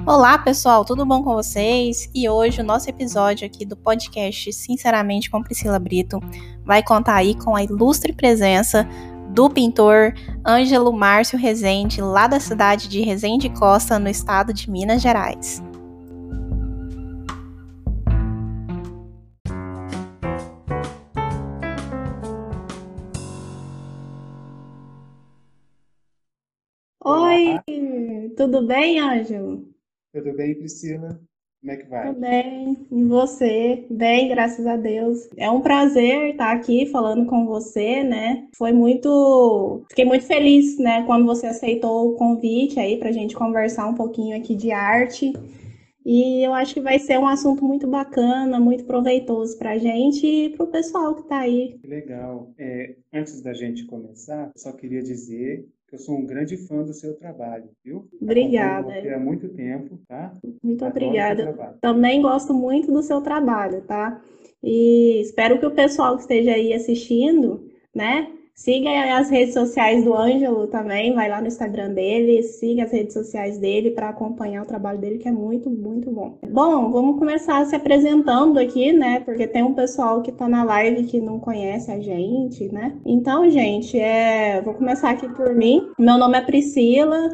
Olá, pessoal, tudo bom com vocês? E hoje o nosso episódio aqui do podcast Sinceramente com Priscila Brito vai contar aí com a ilustre presença do pintor Ângelo Márcio Rezende, lá da cidade de Rezende Costa, no estado de Minas Gerais. Oi, tudo bem, Ângelo? Tudo bem, Priscila? Como é que vai? Tudo bem. E você? Bem, graças a Deus. É um prazer estar aqui falando com você, né? Foi muito. Fiquei muito feliz, né, quando você aceitou o convite aí para a gente conversar um pouquinho aqui de arte. E eu acho que vai ser um assunto muito bacana, muito proveitoso para a gente e para o pessoal que está aí. Legal. É, antes da gente começar, só queria dizer eu sou um grande fã do seu trabalho, viu? Obrigada. Há muito tempo, tá? Muito Adoro obrigada. Também gosto muito do seu trabalho, tá? E espero que o pessoal que esteja aí assistindo, né, Siga as redes sociais do Ângelo também, vai lá no Instagram dele, siga as redes sociais dele para acompanhar o trabalho dele, que é muito, muito bom. Bom, vamos começar se apresentando aqui, né? Porque tem um pessoal que está na live que não conhece a gente, né? Então, gente, é... vou começar aqui por mim. Meu nome é Priscila,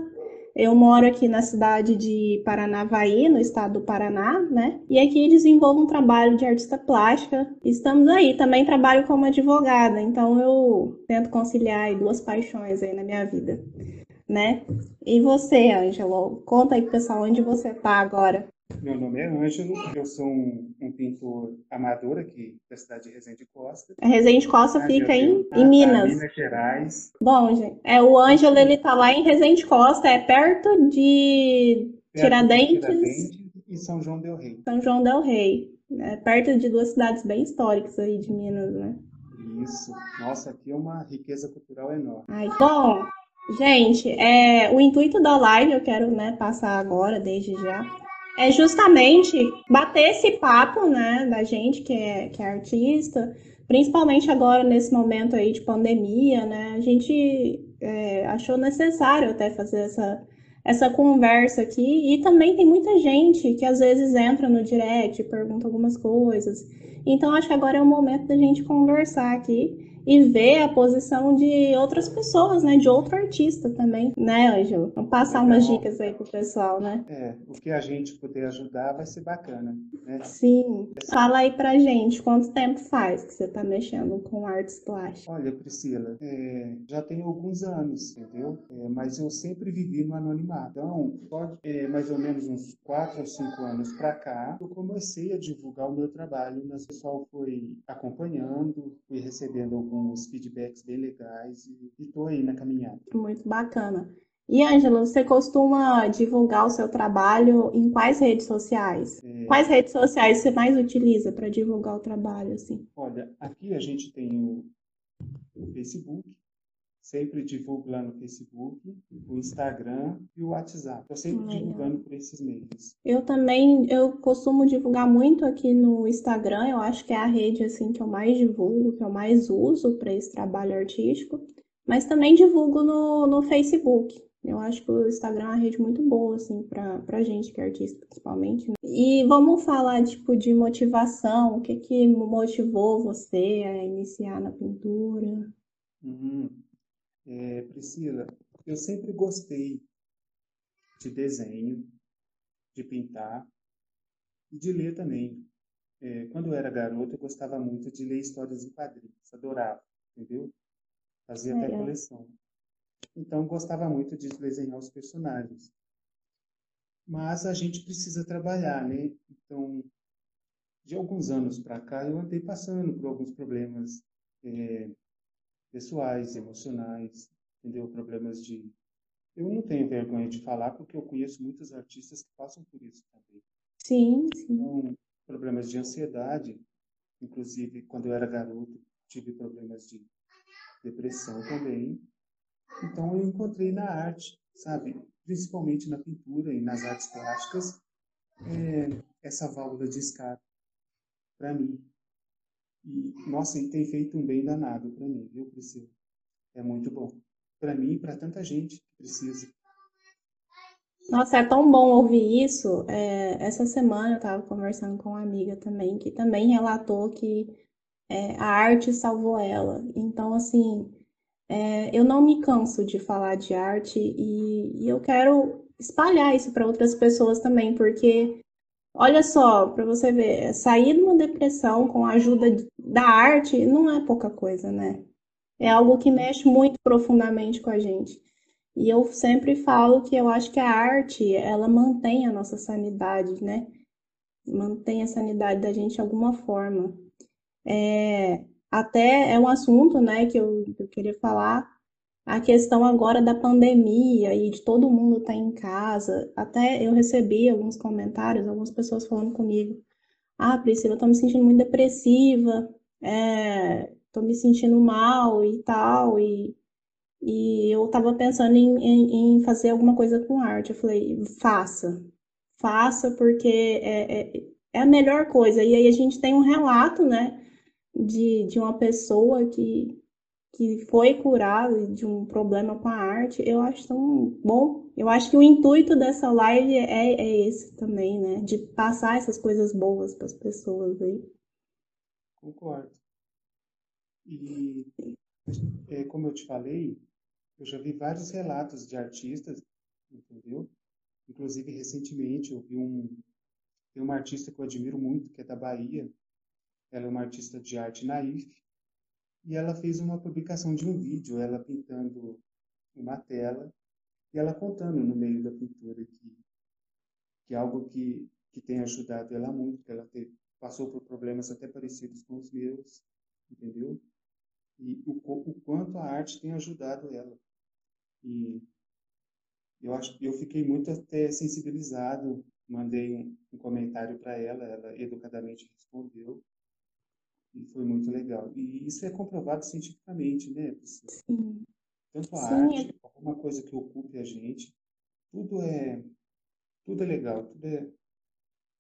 eu moro aqui na cidade de Paranavaí, no estado do Paraná, né? E aqui desenvolvo um trabalho de artista plástica. Estamos aí, também trabalho como advogada, então eu tento conciliar duas paixões aí na minha vida, né? E você, Ângelo? Conta aí pro pessoal onde você tá agora. Meu nome é Ângelo, eu sou um, um, pintor amador aqui da cidade de Resende Costa. A Resende Costa ah, fica em, em Minas. Minas Gerais. Bom, gente, é, o Ângelo ele tá lá em Resende Costa, é perto de perto Tiradentes, de Tiradentes e São João del Rei. São João del Rei, é perto de duas cidades bem históricas aí de Minas, né? Isso. Nossa, aqui é uma riqueza cultural enorme. Ai, bom, gente, é, o intuito da live eu quero né, passar agora, desde já é justamente bater esse papo, né, da gente que é, que é artista, principalmente agora nesse momento aí de pandemia, né, a gente é, achou necessário até fazer essa, essa conversa aqui, e também tem muita gente que às vezes entra no direct, pergunta algumas coisas, então acho que agora é o momento da gente conversar aqui, e ver a posição de outras pessoas, né? De outro artista também, né, Ângelo? Vamos passar umas dicas aí pro pessoal, né? É, o que a gente puder ajudar vai ser bacana, né? Sim. Fala aí pra gente, quanto tempo faz que você tá mexendo com artes plásticas? Olha, Priscila, é, já tem alguns anos, entendeu? É, mas eu sempre vivi no anonimato. Então, pode, é, mais ou menos uns quatro ou cinco anos pra cá, eu comecei a divulgar o meu trabalho, mas o pessoal foi acompanhando, fui recebendo alguns alguns feedbacks bem legais e estou aí na caminhada. Muito bacana. E, Ângelo, você costuma divulgar o seu trabalho em quais redes sociais? É... Quais redes sociais você mais utiliza para divulgar o trabalho? Assim? Olha, aqui a gente tem o, o Facebook, sempre divulgo lá no Facebook, o Instagram e o WhatsApp. Estou sempre Legal. divulgando por esses meios. Eu também, eu costumo divulgar muito aqui no Instagram, eu acho que é a rede assim que eu mais divulgo, que eu mais uso para esse trabalho artístico, mas também divulgo no, no Facebook. Eu acho que o Instagram é uma rede muito boa, assim, pra, pra gente que é artista, principalmente. Né? E vamos falar, tipo, de motivação. O que que motivou você a iniciar na pintura? Uhum. É, Priscila, eu sempre gostei de desenho, de pintar e de ler também. É, quando eu era garoto, eu gostava muito de ler histórias em quadrinhos, adorava, entendeu? Fazia até coleção. Então, gostava muito de desenhar os personagens. Mas a gente precisa trabalhar, né? Então, de alguns anos para cá, eu andei passando por alguns problemas é, pessoais, emocionais, entendeu? Problemas de. Eu não tenho vergonha de falar porque eu conheço muitos artistas que passam por isso também. Sim, sim. Então, problemas de ansiedade, inclusive quando eu era garoto, tive problemas de depressão também. Então eu encontrei na arte, sabe, principalmente na pintura e nas artes plásticas, é, essa válvula de escape para mim. E, nossa, e tem feito um bem danado para mim, viu, Priscila? É muito bom. Para mim e para tanta gente que precisa. Nossa, é tão bom ouvir isso. É, essa semana eu estava conversando com uma amiga também, que também relatou que é, a arte salvou ela. Então, assim, é, eu não me canso de falar de arte e, e eu quero espalhar isso para outras pessoas também, porque olha só, para você ver, sair de uma depressão com a ajuda da arte não é pouca coisa, né? É algo que mexe muito profundamente com a gente. E eu sempre falo que eu acho que a arte, ela mantém a nossa sanidade, né? Mantém a sanidade da gente de alguma forma. É, até é um assunto, né, que eu, eu queria falar, a questão agora da pandemia e de todo mundo estar tá em casa. Até eu recebi alguns comentários, algumas pessoas falando comigo. Ah, Priscila, eu tô me sentindo muito depressiva, é, tô me sentindo mal e tal, e e eu estava pensando em, em, em, fazer alguma coisa com arte. Eu falei, faça, faça, porque é, é, é, a melhor coisa. E aí a gente tem um relato, né, de, de uma pessoa que, que foi curada de um problema com a arte. Eu acho tão bom. Eu acho que o intuito dessa live é, é esse também, né, de passar essas coisas boas para as pessoas aí. Concordo. E é, como eu te falei, eu já vi vários relatos de artistas, entendeu? Inclusive, recentemente, eu vi um, tem uma artista que eu admiro muito, que é da Bahia. Ela é uma artista de arte naif. E ela fez uma publicação de um vídeo, ela pintando uma tela, e ela contando no meio da pintura que, que é algo que, que tem ajudado ela muito, que ela passou por problemas até parecidos com os meus, entendeu? E o, o quanto a arte tem ajudado ela. E eu acho eu fiquei muito até sensibilizado, mandei um, um comentário para ela, ela educadamente respondeu e foi muito legal. E isso é comprovado cientificamente, né? Sim. Tanto a Sim. arte, alguma coisa que ocupe a gente, tudo é tudo é legal, tudo é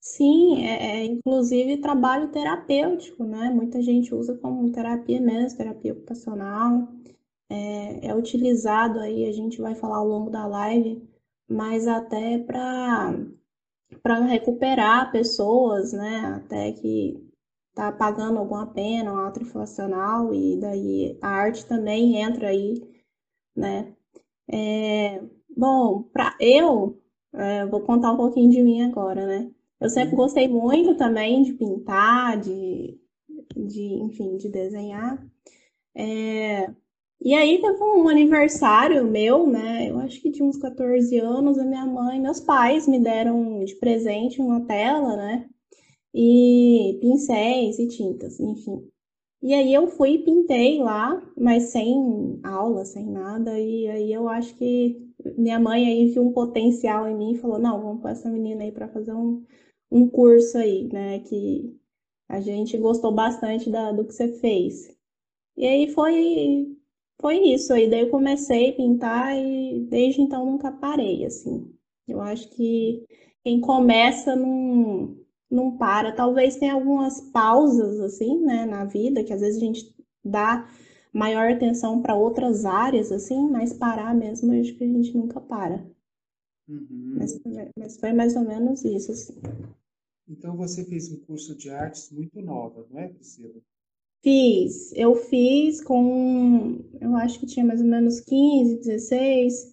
Sim, é, é inclusive trabalho terapêutico, né? Muita gente usa como terapia mesmo, terapia ocupacional é, é utilizado aí, a gente vai falar ao longo da live, mas até para recuperar pessoas, né, até que tá pagando alguma pena, um ato inflacional, e daí a arte também entra aí, né. É, bom, para eu, é, vou contar um pouquinho de mim agora, né. Eu sempre uhum. gostei muito também de pintar, de, de enfim, de desenhar. É, e aí teve um aniversário meu, né? Eu acho que tinha uns 14 anos, a minha mãe, meus pais me deram de presente uma tela, né? E pincéis e tintas, enfim. E aí eu fui e pintei lá, mas sem aula, sem nada. E aí eu acho que minha mãe aí viu um potencial em mim e falou: não, vamos pôr essa menina aí para fazer um, um curso aí, né? Que a gente gostou bastante da, do que você fez. E aí foi foi isso. Aí daí eu comecei a pintar e desde então nunca parei, assim. Eu acho que quem começa não, não para. Talvez tenha algumas pausas, assim, né, na vida, que às vezes a gente dá maior atenção para outras áreas, assim, mas parar mesmo, eu acho que a gente nunca para. Uhum. Mas, mas foi mais ou menos isso, assim. Então você fez um curso de artes muito nova, não é, Priscila? Fiz, eu fiz com, eu acho que tinha mais ou menos 15, 16.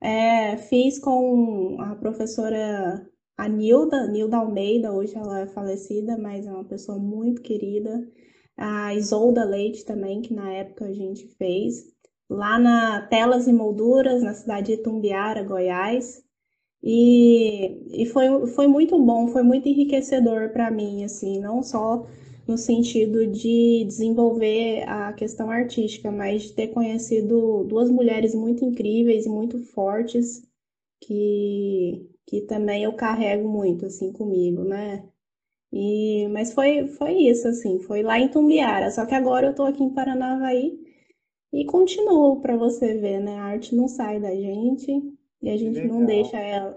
É, fiz com a professora Anilda, Nilda Almeida, hoje ela é falecida, mas é uma pessoa muito querida. A Isolda Leite também, que na época a gente fez, lá na Telas e Molduras, na cidade de Tumbiara, Goiás. E, e foi, foi muito bom, foi muito enriquecedor para mim, assim, não só no sentido de desenvolver a questão artística, mas de ter conhecido duas mulheres muito incríveis e muito fortes que, que também eu carrego muito assim comigo, né? E, mas foi, foi isso, assim, foi lá em Tumbiara, só que agora eu tô aqui em Paranavaí e continuo para você ver, né? A arte não sai da gente e a gente Legal. não deixa ela.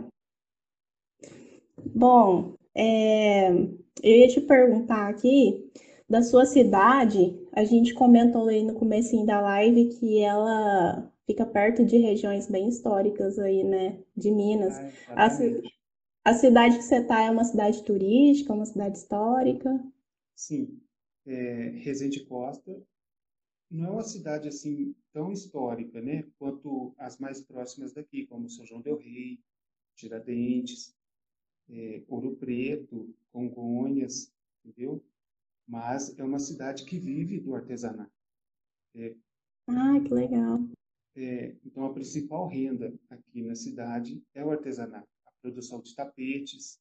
Bom, é, eu ia te perguntar aqui, da sua cidade, a gente comentou aí no comecinho da live que ela fica perto de regiões bem históricas aí, né? De Minas. Ah, a, a, cidade que você está é uma cidade turística, uma cidade histórica? Sim. É, Resende Costa não é uma cidade assim tão histórica, né? Quanto as mais próximas daqui, como São João del Rei, Tiradentes, é, Ouro Preto, Congonhas, entendeu? Mas é uma cidade que vive do artesanato. É, ah, que legal. É, então, a principal renda aqui na cidade é o artesanato. A produção de tapetes,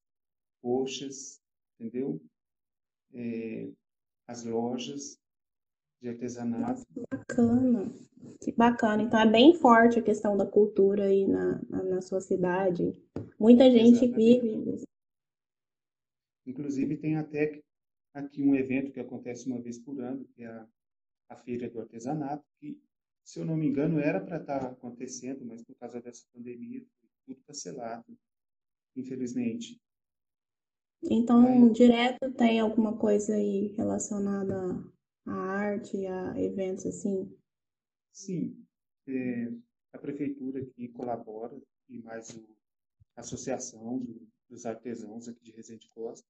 coxas, entendeu? É, as lojas de artesanato. Que bacana. Que bacana. Então, é bem forte a questão da cultura aí na, na, na sua cidade. Muita gente Exatamente. vive. Inclusive, tem até aqui um evento que acontece uma vez por ano, que é a, a Feira do Artesanato, que se eu não me engano, era para estar tá acontecendo, mas por causa dessa pandemia, tudo cancelado, infelizmente. Então, aí, direto tem alguma coisa aí relacionada à arte, a eventos assim? Sim. É, a prefeitura aqui colabora, e mais o, a associação do, dos artesãos aqui de Resende Costa,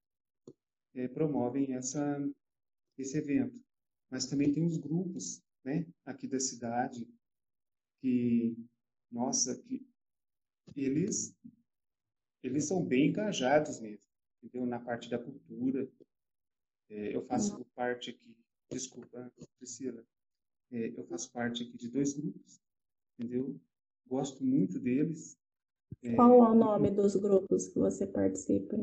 é, promovem essa, esse evento. Mas também tem os grupos né, aqui da cidade, que, nossa, que eles, eles são bem engajados mesmo, entendeu? Na parte da cultura. É, eu faço uhum. parte aqui, desculpa, Priscila, é, eu faço parte aqui de dois grupos, entendeu? Gosto muito deles. É, Qual é o nome dos grupos que você participa?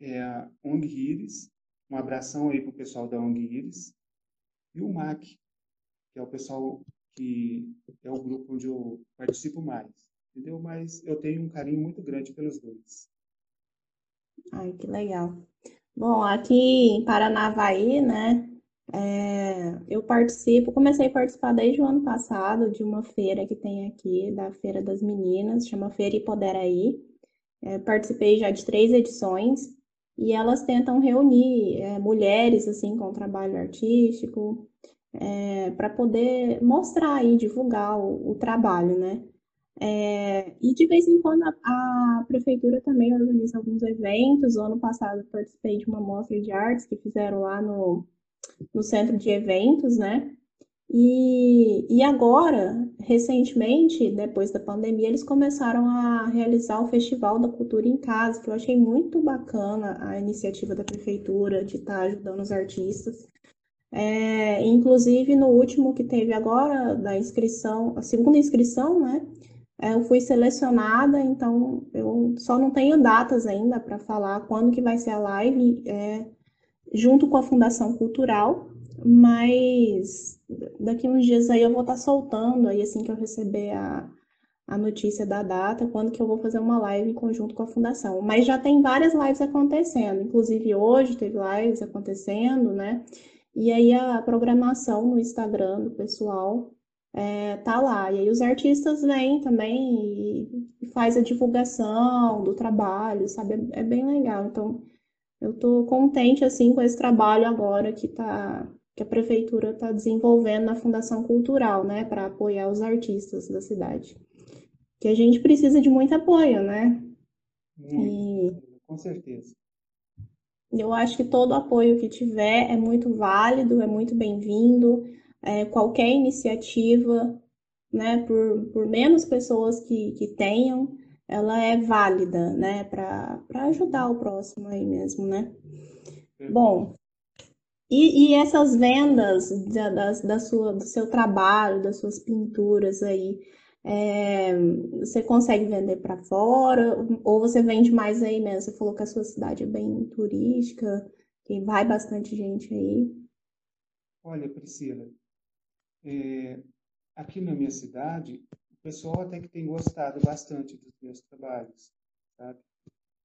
É a ONG Iris, um abração aí pro pessoal da ONG Iris, e o MAC, é o pessoal que é o grupo onde eu participo mais, entendeu? Mas eu tenho um carinho muito grande pelos dois. Ai, que legal. Bom, aqui em Paranavaí, né, é, eu participo, comecei a participar desde o ano passado de uma feira que tem aqui, da Feira das Meninas, chama Feira Hipoderaí. É, participei já de três edições e elas tentam reunir é, mulheres, assim, com trabalho artístico, é, para poder mostrar e divulgar o, o trabalho, né? É, e de vez em quando a, a, prefeitura também organiza alguns eventos. O ano passado eu participei de uma mostra de artes que fizeram lá no, no centro de eventos, né? E, e agora, recentemente, depois da pandemia, eles começaram a realizar o Festival da Cultura em Casa, que eu achei muito bacana a iniciativa da prefeitura de estar ajudando os artistas. É, inclusive, no último que teve agora, da inscrição, a segunda inscrição, né? É, eu fui selecionada, então eu só não tenho datas ainda para falar quando que vai ser a live, é, junto com a Fundação Cultural, mas daqui uns dias aí eu vou estar tá soltando, aí assim que eu receber a, a notícia da data, quando que eu vou fazer uma live em conjunto com a Fundação. Mas já tem várias lives acontecendo, inclusive hoje teve lives acontecendo, né? E aí a programação no Instagram do pessoal é, tá lá. E aí os artistas vêm também e, faz a divulgação do trabalho, sabe? É, é bem legal. Então, eu tô contente assim com esse trabalho agora que tá que a prefeitura está desenvolvendo na Fundação Cultural, né, para apoiar os artistas da cidade. Que a gente precisa de muito apoio, né? Muito, e... com certeza. Eu acho que todo apoio que tiver é muito válido, é muito bem-vindo. É, qualquer iniciativa, né, por, por menos pessoas que, que tenham, ela é válida, né, para ajudar o próximo aí mesmo, né? Bom, e, e essas vendas da, da, da sua, do seu trabalho, das suas pinturas aí, é, você consegue vender para fora ou você vende mais aí mesmo? Você falou que a sua cidade é bem turística, que vai bastante gente aí. Olha, Priscila, é, aqui na minha cidade, o pessoal até que tem gostado bastante dos meus trabalhos, sabe?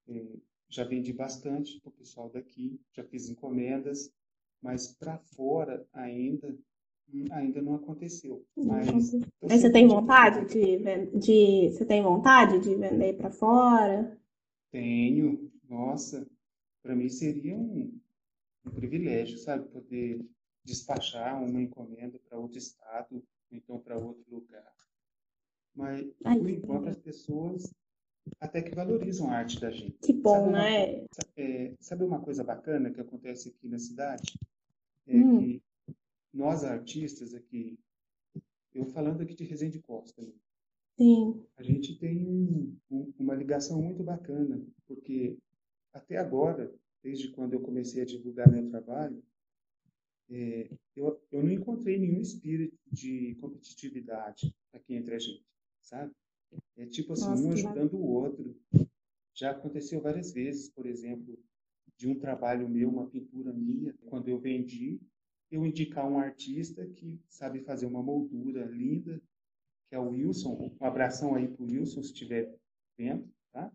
É, já vendi bastante para o pessoal daqui, já fiz encomendas, mas para fora ainda ainda não aconteceu. Mas, mas você tem vontade de, de você tem vontade de vender para fora? Tenho. Nossa, para mim seria um, um privilégio, sabe, poder despachar uma encomenda para outro estado, então para outro lugar. mas Ai, por enquanto as pessoas até que valorizam a arte da gente. Que bom, sabe uma, né? É, sabe uma coisa bacana que acontece aqui na cidade? É hum. que nós artistas aqui, eu falando aqui de Resende Costa, né? Sim. a gente tem um, um, uma ligação muito bacana, porque até agora, desde quando eu comecei a divulgar meu trabalho, é, eu, eu não encontrei nenhum espírito de competitividade aqui entre a gente, sabe? É tipo assim, Nossa, um ajudando o outro. Já aconteceu várias vezes, por exemplo, de um trabalho meu, uma pintura minha, quando eu vendi, eu indicar um artista que sabe fazer uma moldura linda, que é o Wilson. Um abração aí para o Wilson, se estiver vendo, tá?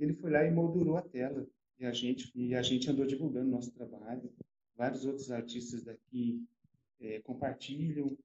Ele foi lá e moldurou a tela. E a gente, e a gente andou divulgando nosso trabalho. Vários outros artistas daqui é, compartilham,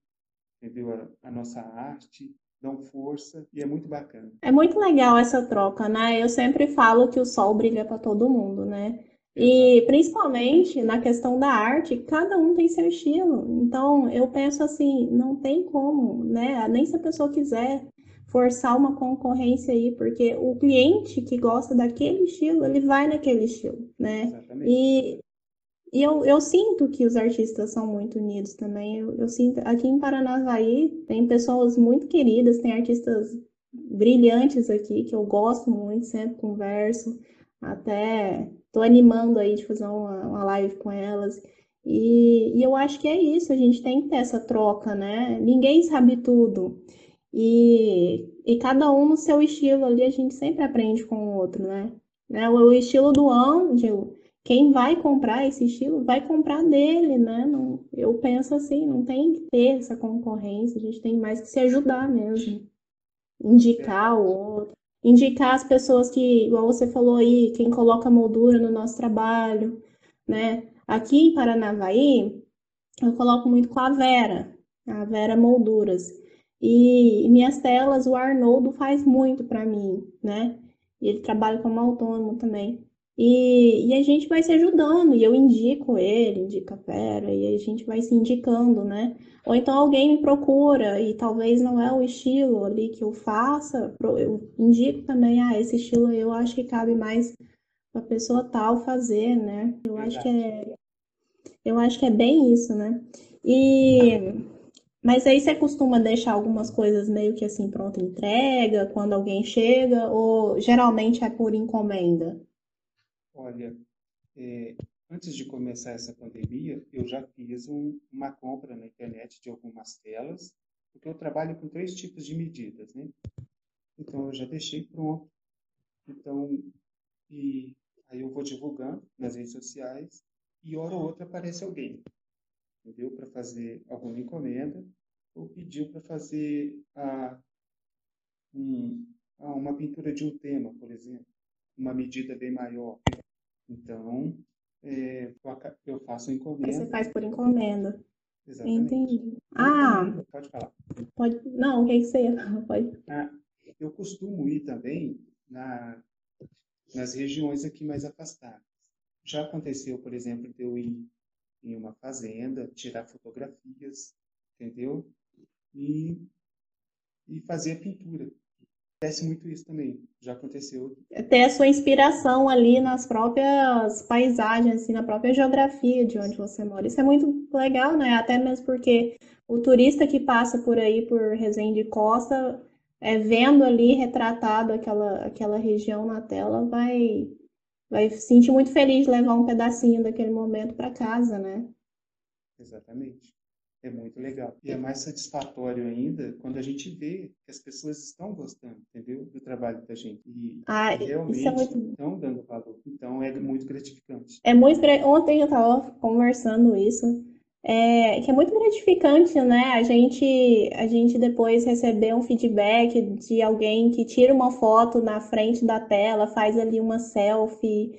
entendeu? A, a nossa arte dão força e é muito bacana. É muito legal essa troca, né? Eu sempre falo que o sol brilha para todo mundo, né? E principalmente na questão da arte, cada um tem seu estilo. Então, eu penso assim, não tem como, né? Nem se a pessoa quiser forçar uma concorrência aí, porque o cliente que gosta daquele estilo, ele vai naquele estilo, né? Exatamente. E e eu, eu sinto que os artistas são muito unidos também. Eu, eu sinto aqui em Paranavaí tem pessoas muito queridas, tem artistas brilhantes aqui que eu gosto muito, sempre converso, até tô animando aí de fazer uma, uma live com elas. E, e eu acho que é isso, a gente tem que ter essa troca, né? Ninguém sabe tudo. E, e cada um no seu estilo ali, a gente sempre aprende com o outro, né? né? O, o estilo do Ângelo quem vai comprar esse estilo vai comprar dele, né? Não, eu penso assim, não tem que ter essa concorrência, a gente tem mais que se ajudar mesmo. Indicar o outro. Indicar as pessoas que, igual você falou aí, quem coloca moldura no nosso trabalho, né? Aqui em Paranavaí, eu coloco muito com a Vera, a Vera Molduras. E minhas telas, o Arnoldo faz muito para mim, né? E ele trabalha como autônomo também. E, e a gente vai se ajudando, e eu indico ele, indica a Vera, e a gente vai se indicando, né? Ou então alguém me procura e talvez não é o estilo ali que eu faça, eu indico também, ah, esse estilo eu acho que cabe mais para pessoa tal fazer, né? Eu acho que é eu acho que é bem isso, né? E mas aí você costuma deixar algumas coisas meio que assim pronta entrega quando alguém chega ou geralmente é por encomenda? Olha, é, antes de começar essa pandemia, eu já fiz um, uma compra na internet de algumas telas, porque eu trabalho com três tipos de medidas, né? Então, eu já deixei pronto. Então, e aí eu vou divulgando nas redes sociais e hora ou outra aparece alguém, entendeu? Para fazer alguma encomenda ou pediu para fazer a, um, uma pintura de um tema, por exemplo, uma medida bem maior. Então, é, eu faço encomenda. Você faz por encomenda. Exatamente. Entendi. Ah! Pode falar. Pode, não, o que, é que você ia Pode. Ah, eu costumo ir também na, nas regiões aqui mais afastadas. Já aconteceu, por exemplo, de eu ir em uma fazenda, tirar fotografias, entendeu? E, e fazer a pintura. Acontece muito isso também, já aconteceu. Ter a sua inspiração ali nas próprias paisagens, assim, na própria geografia de onde você mora. Isso é muito legal, né? Até mesmo porque o turista que passa por aí, por Resende Costa, é, vendo ali retratado aquela, aquela região na tela, vai, vai se sentir muito feliz de levar um pedacinho daquele momento para casa, né? Exatamente. É muito legal. E é mais satisfatório ainda quando a gente vê que as pessoas estão gostando, entendeu? Do trabalho da gente. E ah, realmente é muito... estão dando valor. Então é muito gratificante. É muito Ontem eu estava conversando isso. É, que é muito gratificante, né? A gente, a gente depois receber um feedback de alguém que tira uma foto na frente da tela, faz ali uma selfie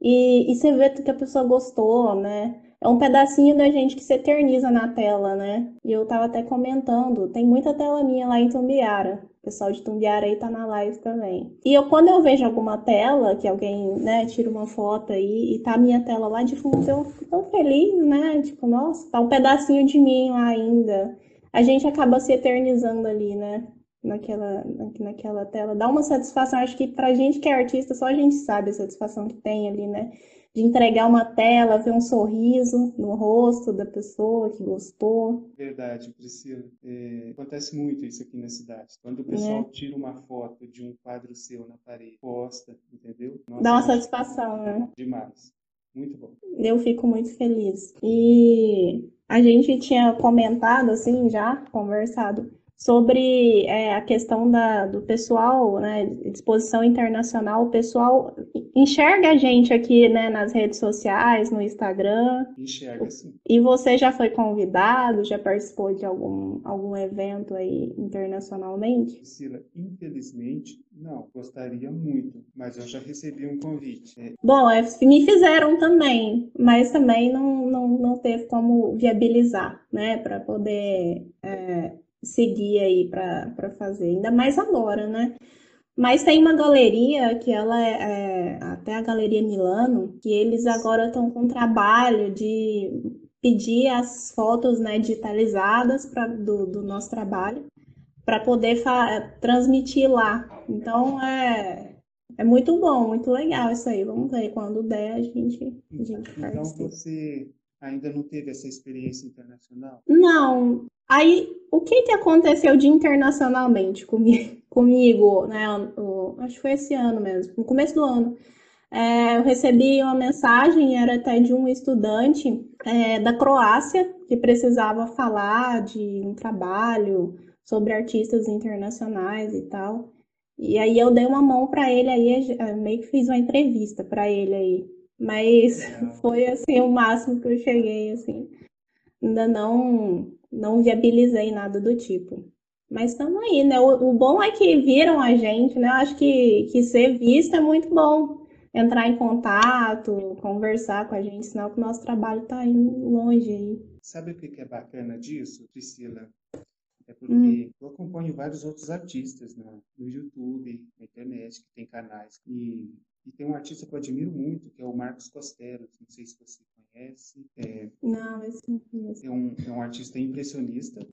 e, e você vê que a pessoa gostou, né? É um pedacinho da gente que se eterniza na tela, né? E eu tava até comentando, tem muita tela minha lá em Tumbiara. O pessoal de Tumbiara aí tá na live também. E eu, quando eu vejo alguma tela, que alguém, né, tira uma foto aí e tá a minha tela lá de fundo, eu fico tão feliz, né? Tipo, nossa, tá um pedacinho de mim lá ainda. A gente acaba se eternizando ali, né? naquela, naquela tela. Dá uma satisfação, acho que pra gente que é artista, só a gente sabe a satisfação que tem ali, né? De entregar uma tela, ver um sorriso no rosto da pessoa que gostou. Verdade, Priscila. É, acontece muito isso aqui na cidade. Quando o pessoal é. tira uma foto de um quadro seu na parede, posta, entendeu? Nossa, Dá uma satisfação, né? Demais. Muito bom. Eu fico muito feliz. E a gente tinha comentado, assim, já conversado sobre é, a questão da, do pessoal, né, exposição internacional, o pessoal enxerga a gente aqui, né, nas redes sociais, no Instagram. Enxerga, sim. E você já foi convidado, já participou de algum, algum evento aí internacionalmente? Priscila, infelizmente, não. Gostaria muito, mas eu já recebi um convite. É... Bom, é, me fizeram também, mas também não, não, não teve como viabilizar, né, para poder... É, seguir aí para fazer, ainda mais agora, né? Mas tem uma galeria que ela é, é até a Galeria Milano, que eles agora estão com trabalho de pedir as fotos né, digitalizadas pra, do, do nosso trabalho para poder transmitir lá. Então é, é muito bom, muito legal isso aí. Vamos ver quando der a gente, a gente Então você ainda não teve essa experiência internacional? Não, Aí, o que que aconteceu de internacionalmente comigo, comigo né? O, acho que foi esse ano mesmo, no começo do ano. É, eu recebi uma mensagem, era até de um estudante é, da Croácia, que precisava falar de um trabalho sobre artistas internacionais e tal. E aí eu dei uma mão para ele aí, meio que fiz uma entrevista para ele aí. Mas foi assim o máximo que eu cheguei assim. Ainda não não viabilizei nada do tipo. Mas estamos aí, né? O, o, bom é que viram a gente, né? Eu acho que, que ser visto é muito bom. Entrar em contato, conversar com a gente, senão o nosso trabalho está indo longe aí. Sabe o que é bacana disso, Priscila? É porque hum. eu acompanho vários outros artistas né? no YouTube, na internet, que tem canais. E, e tem um artista que eu admiro muito, que é o Marcos Costello. Não sei se você conhece. É, não, esse não conheço. É um, é um artista impressionista.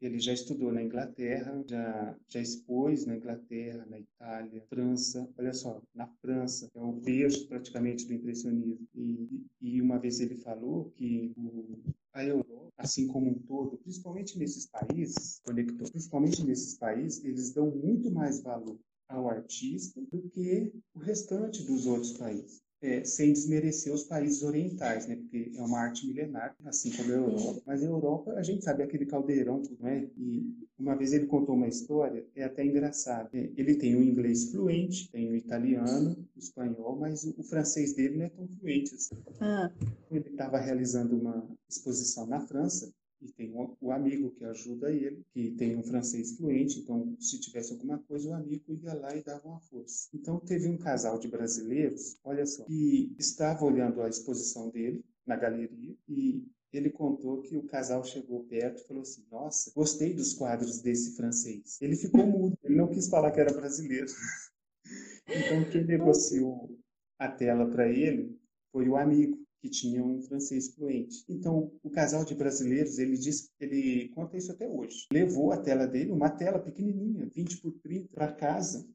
ele já estudou na Inglaterra, já, já expôs na Inglaterra, na Itália, França. Olha só, na França, é o berço praticamente do impressionismo. E, e uma vez ele falou que o, a Europa, assim como um todo, principalmente nesses países, conectou, principalmente nesses países, eles dão muito mais valor ao artista do que o restante dos outros países é, sem desmerecer os países orientais, né? Porque é uma arte milenar, assim como a Europa. Mas a Europa, a gente sabe aquele caldeirão, né? E uma vez ele contou uma história, é até engraçado. É, ele tem o inglês fluente, tem o italiano, o espanhol, mas o, o francês dele não é tão fluente assim. Ah. Ele estava realizando uma exposição na França e tem o, o, amigo que ajuda ele, que tem um francês fluente, então se tivesse alguma coisa, o amigo ia lá e dava uma força. Então teve um casal de brasileiros, olha só, que estava olhando a exposição dele na galeria e ele contou que o casal chegou perto e falou assim: Nossa, gostei dos quadros desse francês. Ele ficou mudo, ele não quis falar que era brasileiro. então, quem negociou a tela para ele foi o amigo que tinha um francês fluente. Então, o casal de brasileiros, ele diz, ele conta isso até hoje. Levou a tela dele, uma tela pequenininha, 20 por 30, para casa,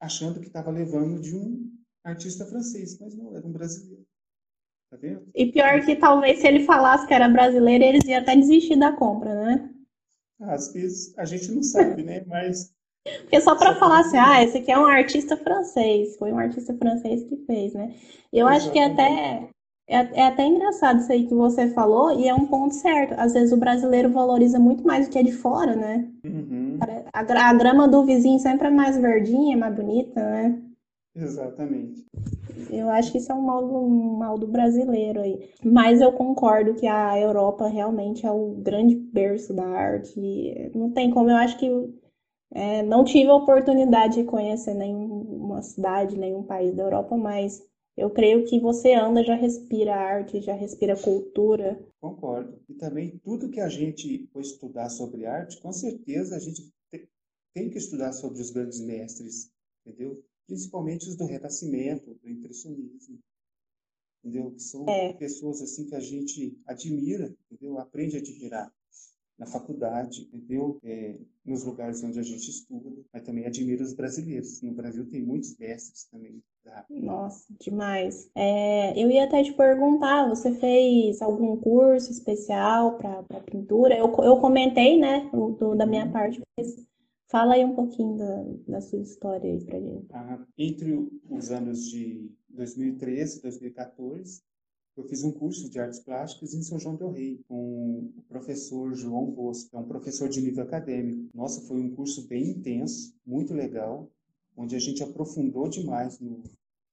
achando que estava levando de um artista francês, mas não, era um brasileiro. Tá vendo? E pior que talvez se ele falasse que era brasileiro, eles iam até desistir da compra, né? Às vezes a gente não sabe, né? Mas porque só para falar assim, ah, esse aqui é um artista francês, foi um artista francês que fez, né? Eu Exatamente. acho que até é, é até engraçado isso aí que você falou, e é um ponto certo. Às vezes o brasileiro valoriza muito mais o que é de fora, né? Uhum. A, a grama do vizinho sempre é mais verdinha, mais bonita, né? Exatamente. Eu acho que isso é um mal, um mal do brasileiro aí. Mas eu concordo que a Europa realmente é o grande berço da arte. Não tem como, eu acho que é, não tive a oportunidade de conhecer nenhuma cidade, nenhum país da Europa, mas eu creio que você anda, já respira arte, já respira cultura. Concordo. E também tudo que a gente for estudar sobre arte, com certeza a gente tem que estudar sobre os grandes mestres, entendeu? Principalmente os do Renascimento, do Impressionismo, entendeu? Que são é. pessoas assim que a gente admira, entendeu? Aprende a admirar. Na faculdade, entendeu? É, nos lugares onde a gente estuda, mas também admiro os brasileiros. No Brasil tem muitos mestres também. Tá? Nossa, demais. É, eu ia até te perguntar, você fez algum curso especial para pintura? Eu, eu comentei, né, do, da minha uhum. parte, mas fala aí um pouquinho da, da sua história aí pra gente. Ah, entre os anos de 2013 e 2014, eu fiz um curso de artes plásticas em São João del Rei, com o professor João Bosco, que é um professor de nível acadêmico. Nossa, foi um curso bem intenso, muito legal, onde a gente aprofundou demais no,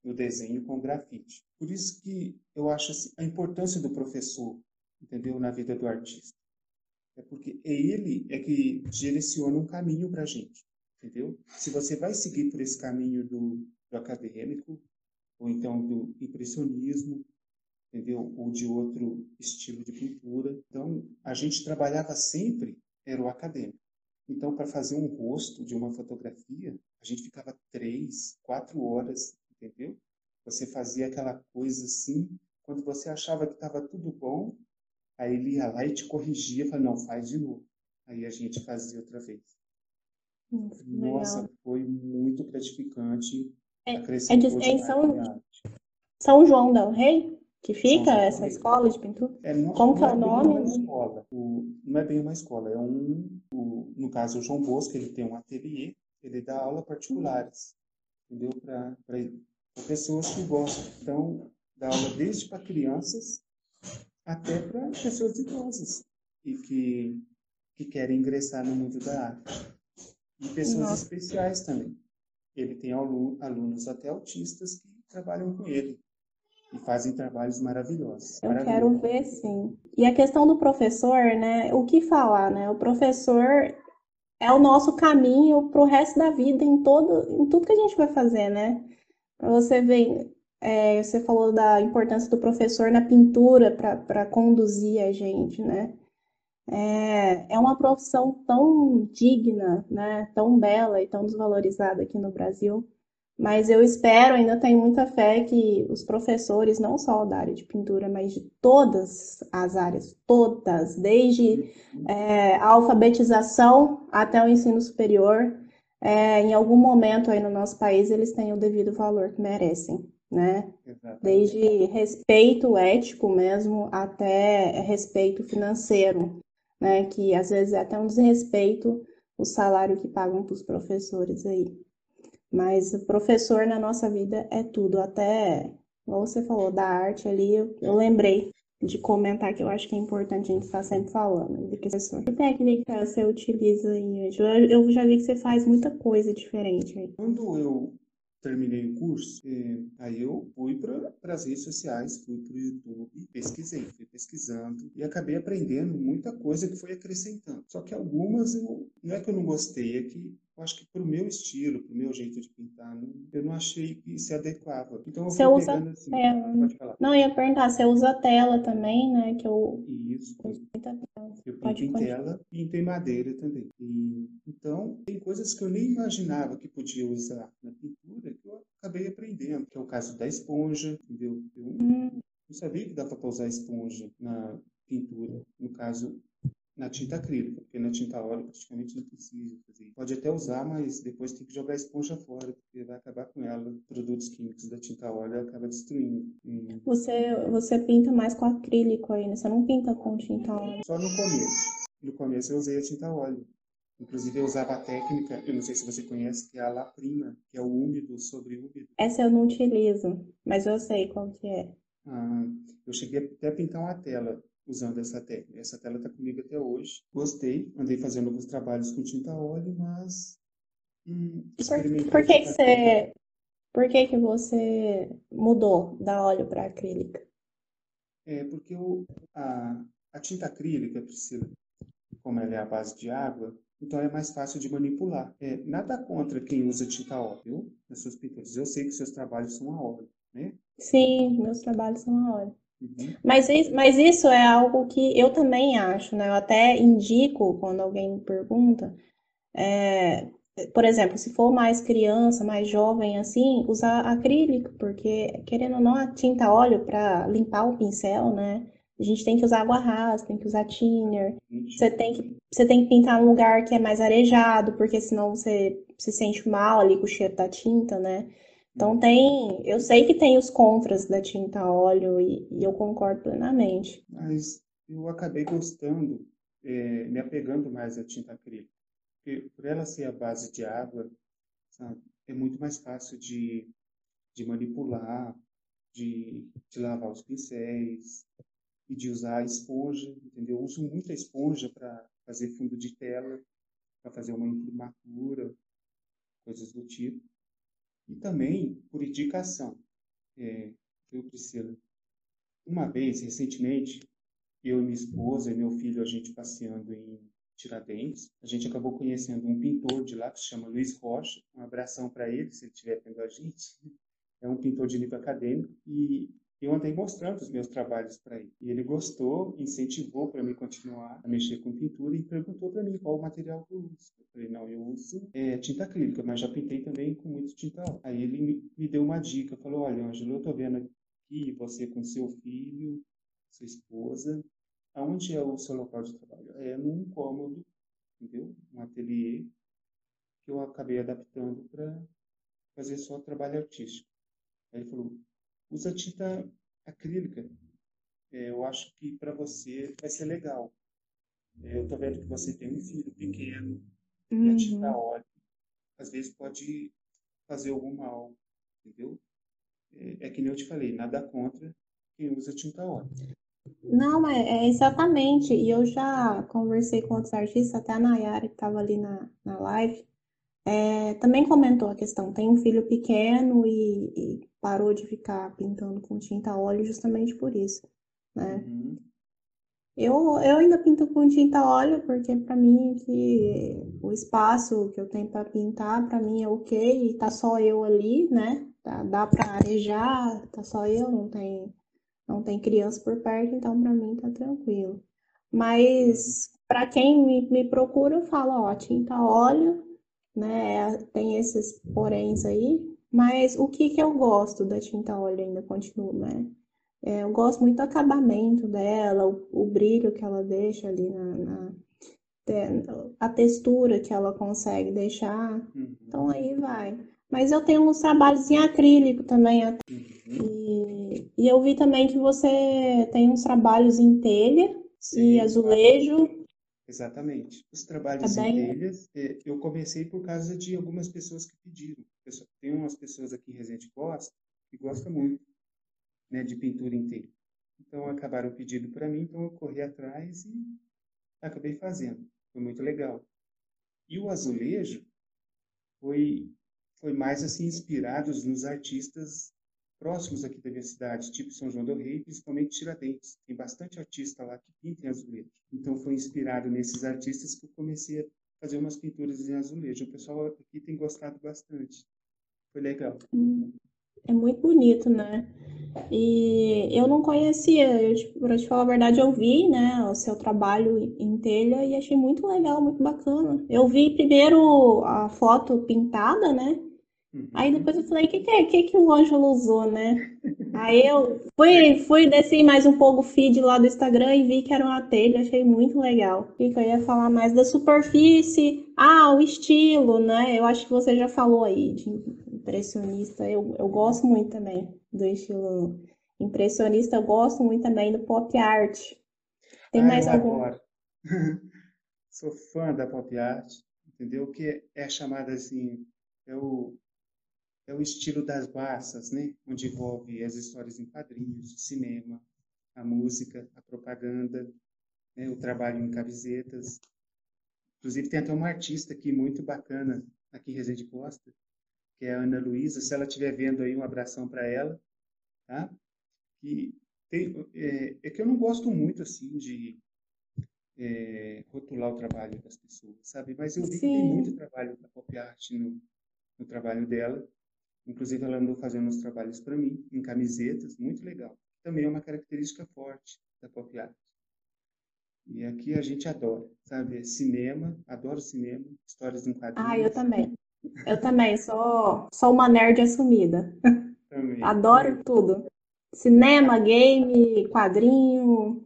no desenho com grafite. Por isso que eu acho assim, a importância do professor, entendeu, na vida do artista. É porque ele é que direciona um caminho para a gente, entendeu? Se você vai seguir por esse caminho do, do acadêmico, ou então do impressionismo, entendeu? Ou de outro estilo de pintura. Então, a gente trabalhava sempre era o acadêmico. Então, para fazer um rosto de uma fotografia, a gente ficava três, quatro horas, entendeu? Você fazia aquela coisa assim, quando você achava que estava tudo bom, aí ele ia lá e te corrigia, falava, não, faz de novo. Aí a gente fazia outra vez. Nossa, foi muito gratificante. É, é, de, é em São, São João del Rei? Que fica essa escola de pintura? É, não, Como que é o é nome? Uma escola. O, não é bem uma escola, é um, o, no caso o João Bosco, ele tem um ateliê, ele dá aula particulares, entendeu? Para pessoas que gostam. Então, dá aula desde para crianças até para pessoas idosas e que, que querem ingressar no mundo da arte. E pessoas Nossa. especiais também. Ele tem alunos até autistas que trabalham com ele e fazem trabalhos maravilhosos. Eu quero ver, sim. E a questão do professor, né? O que falar, né? O professor é o nosso caminho para o resto da vida em todo, em tudo que a gente vai fazer, né? Para você ver, é, você falou da importância do professor na pintura para conduzir a gente, né? É, é uma profissão tão digna, né? Tão bela e tão desvalorizada aqui no Brasil. Mas eu espero, ainda tenho muita fé que os professores, não só da área de pintura, mas de todas as áreas, todas, desde é, a alfabetização até o ensino superior, é, em algum momento aí no nosso país eles têm o devido valor que merecem, né? Desde respeito ético mesmo até respeito financeiro, né? Que às vezes é até um desrespeito o salário que pagam para os professores aí. Mas o professor na nossa vida é tudo, até, como você falou, da arte ali, eu, eu lembrei de comentar que eu acho que é importante a gente estar sempre falando de professor. Que técnica você utiliza aí? Eu já vi que você faz muita coisa diferente aí. Quando eu terminei o curso, é, aí eu fui para as redes sociais, fui para o YouTube, pesquisei, fui pesquisando e acabei aprendendo muita coisa que foi acrescentando. Só que algumas eu, não é que eu não gostei, é que eu acho que para o meu estilo, para o meu jeito de pintar, eu não achei que se adequava. Então eu você usa pegando assim, tela. pode falar. Não, eu ia perguntar, você usa tela também, né? Que eu Isso. Eu pinto em tela e pinto em madeira também. E, então, tem coisas que eu nem imaginava que podia usar na pintura que eu acabei aprendendo, que é o caso da esponja, entendeu? Eu hum. não sabia que dava para usar esponja na pintura. No caso, na tinta acrílica, porque na tinta óleo praticamente não precisa fazer. Pode até usar, mas depois tem que jogar a esponja fora, porque vai acabar com ela. Produtos químicos da tinta óleo acaba destruindo. E... Você, você pinta mais com acrílico né? Você não pinta com tinta óleo? Só no começo. No começo eu usei a tinta óleo. Inclusive eu usava a técnica, eu não sei se você conhece, que é a La Prima, que é o úmido sobre úmido. Essa eu não utilizo, mas eu sei qual que é. Ah, eu cheguei até a pintar uma tela usando essa técnica. Essa tela está comigo até hoje. Gostei, andei fazendo alguns trabalhos com tinta óleo, mas hum, por, por que, que você por que, que você mudou da óleo para acrílica? É porque o, a, a tinta acrílica, Priscila, como ela é a base de água, então é mais fácil de manipular. É, nada contra quem usa tinta óleo nas suas pinturas. Eu sei que seus trabalhos são a óleo, né? Sim, meus trabalhos são a óleo. Uhum. Mas, mas isso é algo que eu também acho, né? Eu até indico quando alguém me pergunta, é, por exemplo, se for mais criança, mais jovem assim, usar acrílico, porque querendo ou não, a tinta óleo para limpar o pincel, né? A gente tem que usar água rasa, tem que usar thinner. Você tem que, você tem que pintar num lugar que é mais arejado, porque senão você se sente mal ali com o cheiro da tinta, né? Então tem, eu sei que tem os contras da tinta óleo e, e eu concordo plenamente. Mas eu acabei gostando, é, me apegando mais à tinta acrílica, porque por ela ser a base de água, sabe, é muito mais fácil de, de manipular, de, de lavar os pincéis e de usar a esponja, entendeu? Eu uso muita esponja para fazer fundo de tela, para fazer uma imprimatura, coisas do tipo. E também por indicação. É, eu, Priscila, uma vez, recentemente, eu e minha esposa e meu filho, a gente passeando em Tiradentes, a gente acabou conhecendo um pintor de lá que se chama Luiz Rocha. Um abração para ele, se ele estiver vendo a gente. É um pintor de nível acadêmico e eu andei mostrando os meus trabalhos para ele. E ele gostou, incentivou para mim continuar a mexer com pintura e perguntou para mim qual o material que eu uso. Eu falei, não, eu uso é, tinta acrílica, mas já pintei também com muito tinta óleo. Aí ele me, me deu uma dica, falou, olha, Ângelo, eu tô vendo aqui você com seu filho, sua esposa, aonde é o seu local de trabalho? É num cômodo, entendeu? Um ateliê que eu acabei adaptando para fazer só trabalho artístico. Aí ele falou, usa tinta acrílica. É, eu acho que para você vai ser legal. É, eu estou vendo que você tem um filho pequeno uhum. e a tinta óleo às vezes pode fazer algum mal, entendeu? É, é que nem eu te falei, nada contra quem usa tinta óleo. Não, é, é, exatamente. E eu já conversei com outros artistas, até a Nayara, que estava ali na, na live, é, também comentou a questão. Tem um filho pequeno e, e, parou de ficar pintando com tinta óleo justamente por isso, né? Uhum. Eu, eu ainda pinto com tinta óleo porque para mim que o espaço que eu tenho para pintar para mim é ok e tá só eu ali, né? Dá, dá para arejar, tá só eu, não tem não tem criança por perto, então para mim tá tranquilo. Mas para quem me, me procura, eu falo, ó, tinta óleo, né? Tem esses poréns aí, mas o que que eu gosto da tinta óleo ainda continuo, né? É, eu gosto muito do acabamento dela, o, o brilho que ela deixa ali na, na, a textura que ela consegue deixar. Uhum. Então aí vai. Mas eu tenho uns trabalhos em acrílico também. Uhum. E, e eu vi também que você tem uns trabalhos em telha Sim, e azulejo. Exatamente. Os trabalhos também... em telhas, é, eu comecei por causa de algumas pessoas que pediram. Tem umas pessoas aqui em Resende Costa que gostam muito né, de pintura telha. Então acabaram pedindo para mim, então eu corri atrás e acabei fazendo. Foi muito legal. E o azulejo foi foi mais assim inspirados nos artistas próximos aqui da minha cidade, tipo São João do Rei, principalmente Tiradentes. Tem bastante artista lá que pinta em azulejo. Então foi inspirado nesses artistas que eu comecei a fazer umas pinturas em azulejo. O pessoal aqui tem gostado bastante. Foi legal. É muito bonito, né? E eu não conhecia, eu, tipo, pra te falar a verdade, eu vi, né, o seu trabalho em telha e achei muito legal, muito bacana. Eu vi primeiro a foto pintada, né? Aí depois eu falei, o que, que, é, que, que o Ângelo usou, né? Aí eu fui, fui descer mais um pouco o feed lá do Instagram e vi que era uma telha, achei muito legal. E que eu ia falar mais da superfície, ah, o estilo, né? Eu acho que você já falou aí de impressionista. Eu, eu gosto muito também do estilo impressionista, eu gosto muito também do pop art. Tem ah, mais algum? Sou fã da pop art, entendeu? Que é chamada assim, é o é o estilo das massas, né? onde envolve as histórias em quadrinhos, o cinema, a música, a propaganda, né? o trabalho em camisetas. Inclusive, tem até uma artista aqui muito bacana, aqui em Resende Costa, que é a Ana Luísa. Se ela estiver vendo aí, um abração para ela. Tá? E tem, é, é, que eu não gosto muito assim de é, rotular o trabalho das pessoas, sabe? Mas eu vi Sim. que tem muito trabalho da pop art no, no trabalho dela. Inclusive, ela andou fazendo uns trabalhos para mim, em camisetas, muito legal. Também é uma característica forte da pop art. E aqui a gente adora, sabe? Cinema, adoro cinema, histórias em quadrinhos. Ah, eu também. Eu também, sou, sou uma nerd assumida. Também. Adoro também. tudo. Cinema, game, quadrinho,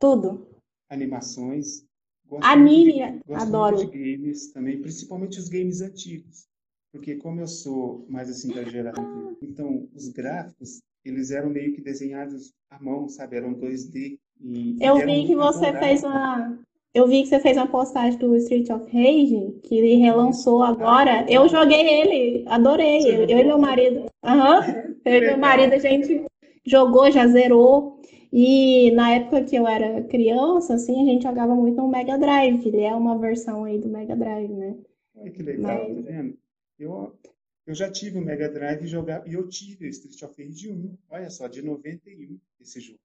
Tudo. Animações. Gosto Anime, de, gosto adoro. de games também, principalmente os games antigos. Porque como eu sou mais assim da geração, então os gráficos, eles eram meio que desenhados à mão, sabe? Eram 2D. E, eu vi que você fez uma eu vi que você fez uma postagem do Street of Rage, que ele relançou agora. Eu joguei ele, adorei. Eu, eu e meu marido. Aham. Uhum. Eu e meu marido, a gente jogou, já zerou. E na época que eu era criança, assim, a gente jogava muito no Mega Drive. Ele é uma versão aí do Mega Drive, né? Olha que legal, Mas... tá vendo? Eu, eu já tive o Mega Drive e, jogava, e eu tive o Street of Rage 1. Olha só, de 91 esse jogo.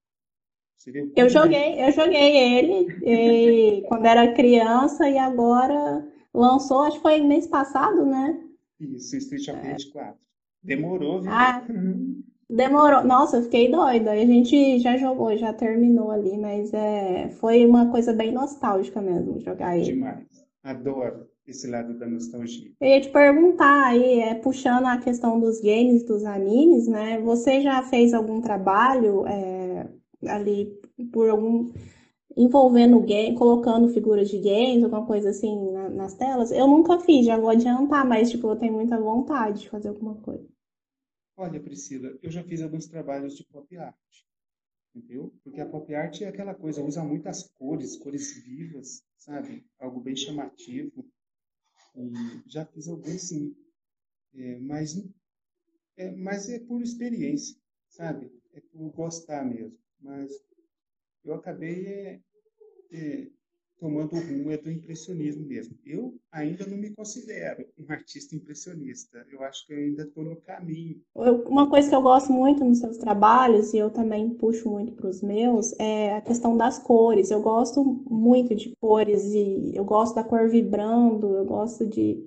Eu joguei, eu joguei ele quando era criança e agora lançou, acho que foi mês passado, né? Isso, Street of Rage 4. Demorou, viu? Ah, demorou. Nossa, eu fiquei doida. A gente já jogou, já terminou ali, mas é, foi uma coisa bem nostálgica mesmo jogar ele. Demais. Adoro esse lado da nostalgia. Eu ia te perguntar aí, é, puxando a questão dos games, dos animes, né? Você já fez algum trabalho é, ali por algum envolvendo game, colocando figuras de games, alguma coisa assim na, nas telas. Eu nunca fiz, já vou adiantar, mas tipo, eu tenho muita vontade de fazer alguma coisa. Olha, Priscila, eu já fiz alguns trabalhos de pop art, entendeu? Porque a pop art é aquela coisa, usa muitas cores, cores vivas, sabe? Algo bem chamativo. Já fiz alguns sim, é, mas, é, mas é por experiência, sabe? É por gostar mesmo mas eu acabei é, é, tomando o rumo é do impressionismo mesmo. Eu ainda não me considero um artista impressionista. Eu acho que eu ainda estou no caminho. Uma coisa que eu gosto muito nos seus trabalhos, e eu também puxo muito para os meus, é a questão das cores. Eu gosto muito de cores, e eu gosto da cor vibrando, eu gosto de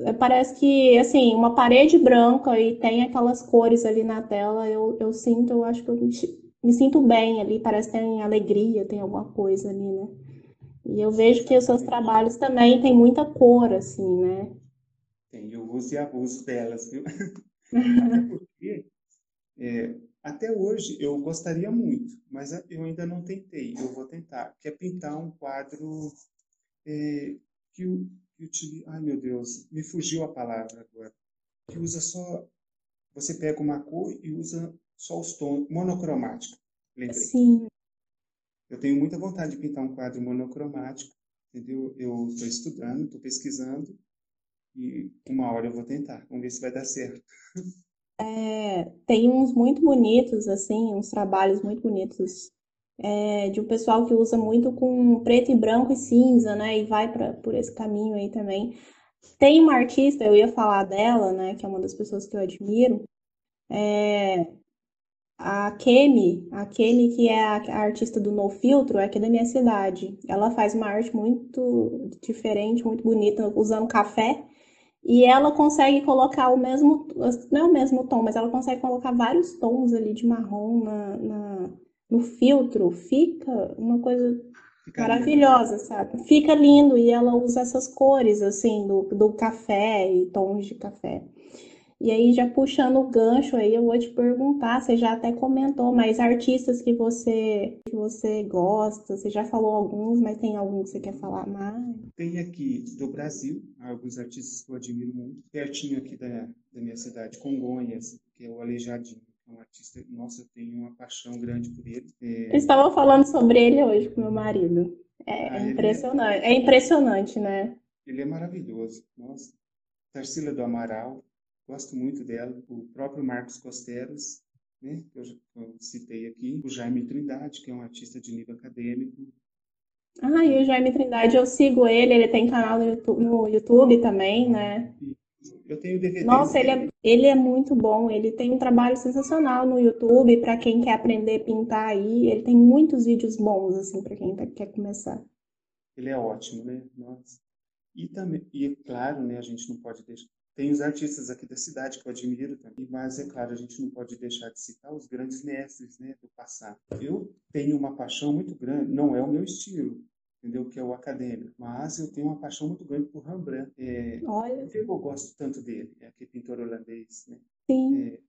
é, parece que, assim, uma parede branca e tem aquelas cores ali na tela, eu, eu sinto, eu acho que eu me sinto bem ali, parece que tem alegria, tem alguma coisa ali, né? E eu vejo que os seus trabalhos também têm muita cor, assim, né? Tem, eu uso e abuso delas, viu? Porque é, até hoje eu gostaria muito, mas eu ainda não tentei, eu vou tentar, que é pintar um quadro é, que, que utiliza... Ai, meu Deus, me fugiu a palavra agora. Que usa só... Você pega uma cor e usa só os tons, monocromático. Lembrei. Sim. Eu tenho muita vontade de pintar um quadro monocromático, entendeu? Eu estou estudando, estou pesquisando e uma hora eu vou tentar. Vamos ver se vai dar certo. É, tem uns muito bonitos, assim, uns trabalhos muito bonitos é, de um pessoal que usa muito com preto e branco e cinza, né? E vai pra, por esse caminho aí também. Tem uma artista, eu ia falar dela, né? Que é uma das pessoas que eu admiro. É, a Kemi, a Kemi, que é a, artista do No Filtro, é aqui da minha cidade. Ela faz uma arte muito diferente, muito bonita, usando café. E ela consegue colocar o mesmo, não é o mesmo tom, mas ela consegue colocar vários tons ali de marrom na, na no filtro. Fica uma coisa Fica maravilhosa, lindo. sabe? Fica lindo. E ela usa essas cores, assim, do, do café e tons de café. E aí, já puxando o gancho aí, eu vou te perguntar, você já até comentou, mas artistas que você, que você gosta, você já falou alguns, mas tem algum que você quer falar mais? Tem aqui do Brasil, alguns artistas que eu admiro muito, pertinho aqui da, da minha cidade, Congonhas, que é o Aleijadinho. É um artista, nossa, eu tenho uma paixão grande por ele. É... Eu estava falando sobre ele hoje com meu marido. É, ah, é impressionante, é... é impressionante, né? Ele é maravilhoso, nossa. Tarsila do Amaral, gosto muito dela, o próprio Marcos Costeros, né, que eu, eu citei aqui, o Jaime Trindade, que é um artista de nível acadêmico. Ah, e o Jaime Trindade, eu sigo ele, ele tem canal no YouTube, no YouTube também, né? Eu tenho DVD. Nossa, ele é, ele é muito bom. Ele tem um trabalho sensacional no YouTube para quem quer aprender a pintar aí. Ele tem muitos vídeos bons assim para quem tá, quer começar. Ele é ótimo, né? Nossa. E também, e claro, né, a gente não pode deixar, tem os artistas aqui da cidade que eu admiro também, mas é claro, a gente não pode deixar de citar os grandes mestres né, do passado. Eu tenho uma paixão muito grande, não é o meu estilo, entendeu? Que é o acadêmico, mas eu tenho uma paixão muito grande por Rembrandt. É, Olha. Por que eu gosto tanto dele? É aquele pintor holandês, né? Sim. É,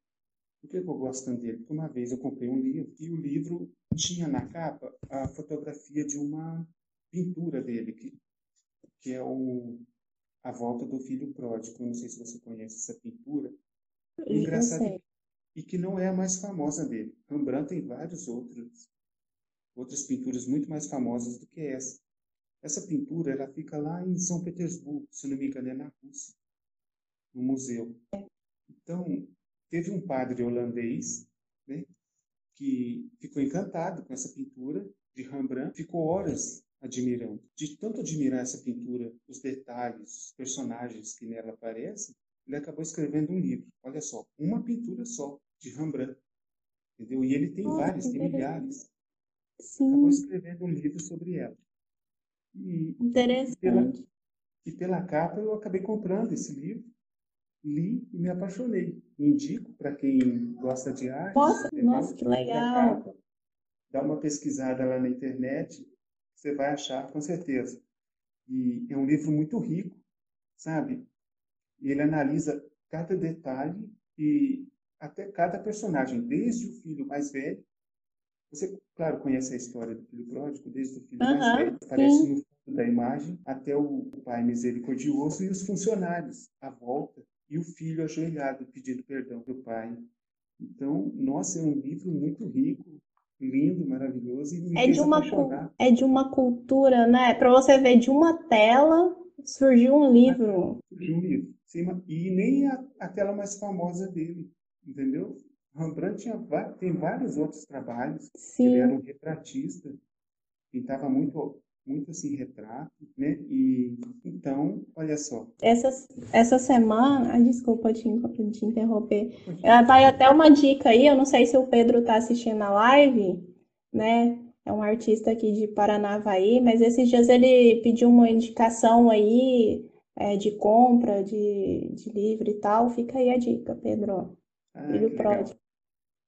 que eu gosto tanto dele? Porque uma vez eu comprei um livro e o livro tinha na capa a fotografia de uma pintura dele, que, que é o A Volta do Filho Pródigo. Eu não sei se você conhece essa pintura. engraçado e que não é a mais famosa dele. Rembrandt tem vários outros outras pinturas muito mais famosas do que essa. Essa pintura ela fica lá em São Petersburgo, se não me engano, é na Rússia, no museu. Então, teve um padre holandês né, que ficou encantado com essa pintura de Rembrandt, ficou horas admirando. De tanto admirar essa pintura, os detalhes, os personagens que nela aparecem, ele acabou escrevendo um livro. Olha só, uma pintura só de Rembrandt. Entendeu? E ele tem oh, vários, tem milhares. Sim. Acabou escrevendo um livro sobre ela. E, Interessante. E pela, e pela capa eu acabei comprando esse livro, li e me apaixonei. Indico para quem gosta de arte. Nossa, nossa que legal! Dá uma pesquisada lá na internet, você vai achar com certeza. E é um livro muito rico, sabe? Ele analisa cada detalhe e até cada personagem, desde o filho mais velho. Você, claro, conhece a história do filho pródigo, desde o filho mais velho, aparece sim. no fundo da imagem, até o pai misericordioso e os funcionários à volta, e o filho ajoelhado pedindo perdão para o pai. Então, nossa, é um livro muito rico, lindo, maravilhoso e é de uma é de uma cultura, né? Para você ver de uma tela surgiu um livro. Surgiu um livro. Sim, e nem a, a tela mais famosa dele entendeu? Rembrandt tinha, tem vários outros trabalhos. Sim. Ele era um retratista, pintava muito, muito assim retrato, né? E então, olha só. Essa, essa semana, ah, desculpa te, te interromper. Ela vai até uma dica aí, eu não sei se o Pedro está assistindo a live, né? É um artista aqui de Paranavaí, mas esses dias ele pediu uma indicação aí é, de compra de, de livro e tal. Fica aí a dica, Pedro. Ah, Filho pródigo.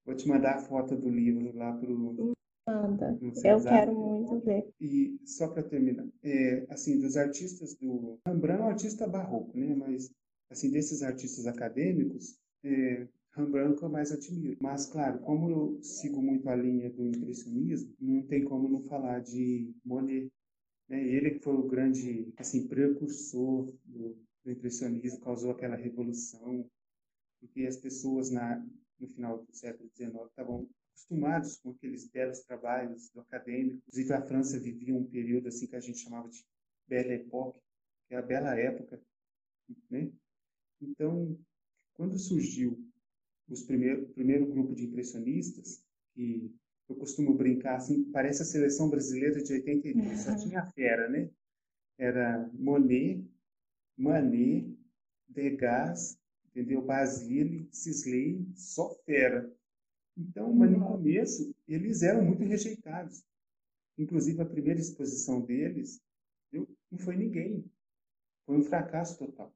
Vou te mandar a foto do livro lá pro. Manda. Eu quero muito ver. E só para terminar, é, assim, dos artistas do Rembrandt é um artista barroco, né? Mas assim, desses artistas acadêmicos, é, Rembrandt que eu mais admiro. Mas, claro, como eu sigo muito a linha do impressionismo, não tem como não falar de Monet. Né? Ele que foi o grande assim, precursor do, do impressionismo, causou aquela revolução porque as pessoas na, no final do século XIX estavam acostumados com aqueles belos trabalhos do acadêmico. Inclusive, a França vivia um período assim que a gente chamava de Belle Époque, que é a bela época. Né? Então, quando surgiu os primeiro, o primeiro grupo de impressionistas, que eu costumo brincar assim, parece a seleção brasileira de 82, uhum. só tinha a fera, né? Era Monet, Manet, Degas, entendeu? Basile, Sisley, só fera. Então, mas no começo, eles eram muito rejeitados. Inclusive, a primeira exposição deles não foi ninguém. Foi um fracasso total.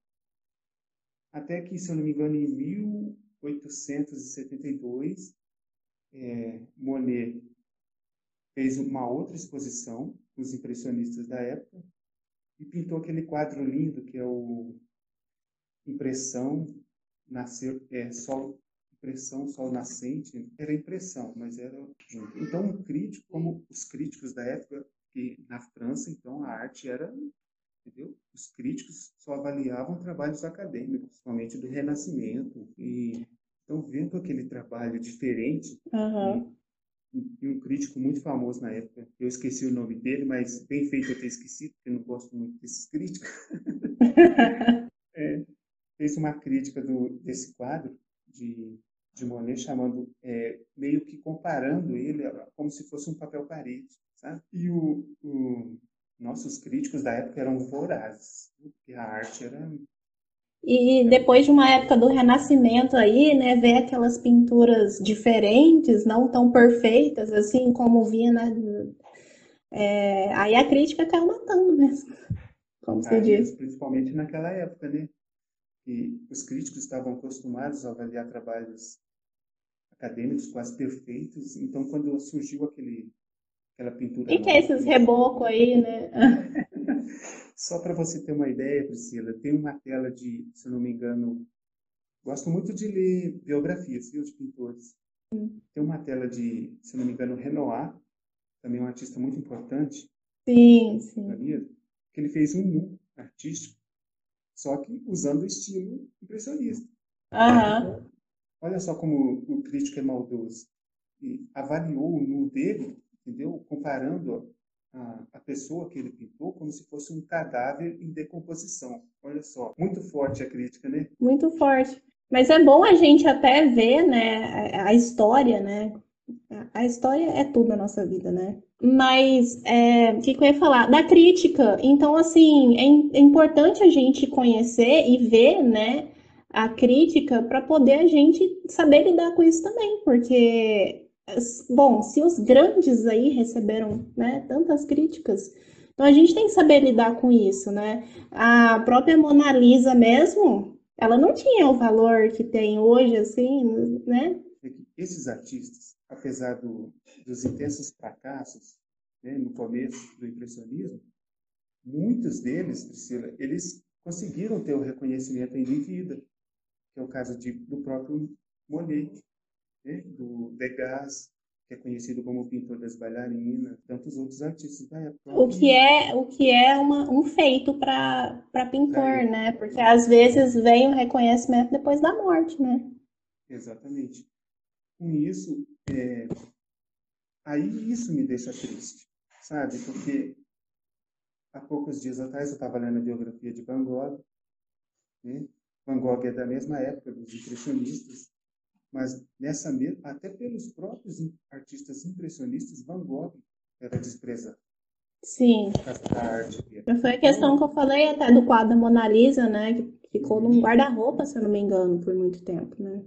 Até que, se eu não me engano, em 1872, é, Monet fez uma outra exposição com os impressionistas da época e pintou aquele quadro lindo que é o Impressão nasceu é, sol, impressão, sol nascente, era impressão, mas era junto. Então, um crítico, como os críticos da época, que na França, então, a arte era, entendeu? Os críticos só avaliavam trabalhos acadêmicos, somente do Renascimento. E, então, vendo aquele trabalho diferente, uhum. e, e um crítico muito famoso na época, eu esqueci o nome dele, mas bem feito eu ter esquecido, porque eu não gosto muito desses críticos. é, fez uma crítica do, desse quadro de, de Monet, chamando, é, meio que comparando ele como se fosse um papel parede, sabe? E o, o nossos críticos da época eram vorazes, porque a arte era e depois de uma época do Renascimento aí, né, ver aquelas pinturas diferentes, não tão perfeitas, assim como vinha, né, é, aí a crítica caiu matando mesmo, como você diz. Principalmente naquela época, né? que os críticos estavam acostumados a avaliar trabalhos acadêmicos quase perfeitos. Então, quando surgiu aquele, aquela pintura. E que é esses rebocos aí, né? Só para você ter uma ideia, Priscila, tem uma tela de, se eu não me engano, Gosto muito de ler biografias viu, de pintores. Tem uma tela de, se não me engano, Renoir, também um artista muito importante. Sim, sim. Que ele fez um nu artístico, só que usando o estilo impressionista. Uhum. Olha só como o crítico é maldoso. E avaliou o nu dele, entendeu? Comparando a, a pessoa que ele pintou como se fosse um cadáver em decomposição. Olha só, muito forte a crítica, né? Muito forte. Mas é bom a gente até ver, né, a história, né? A história é tudo na nossa vida, né? Mas é, o que, que eu ia falar? Da crítica. Então, assim, é, é importante a gente conhecer e ver, né, a crítica para poder a gente saber lidar com isso também, porque bom, se os grandes aí receberam, né, tantas críticas, então a gente tem que saber lidar com isso, né? A própria Mona Lisa mesmo, ela não tinha o valor que tem hoje, assim, né? Esses artistas, apesar do, dos intensos fracassos né, no começo do impressionismo, muitos deles, Priscila, eles conseguiram ter o reconhecimento em vida, que é o caso de, do próprio Monet, né, do Degas, que é conhecido como o pintor das bailarinas, tantos outros artistas da época. O que é, o que é uma, um feito para pintor, é. né? Porque às vezes vem o reconhecimento depois da morte, né? Exatamente. Com isso, é... aí isso me deixa triste, sabe? Porque há poucos dias atrás eu estava lendo a biografia de Van Gogh, né? Van Gogh é da mesma época dos impressionistas, mas nessa mesma, até pelos próprios artistas impressionistas, Van Gogh era desprezado. Sim. Foi a questão que eu falei até do quadro da Mona Lisa, né? Que ficou num guarda-roupa, se eu não me engano, por muito tempo, né?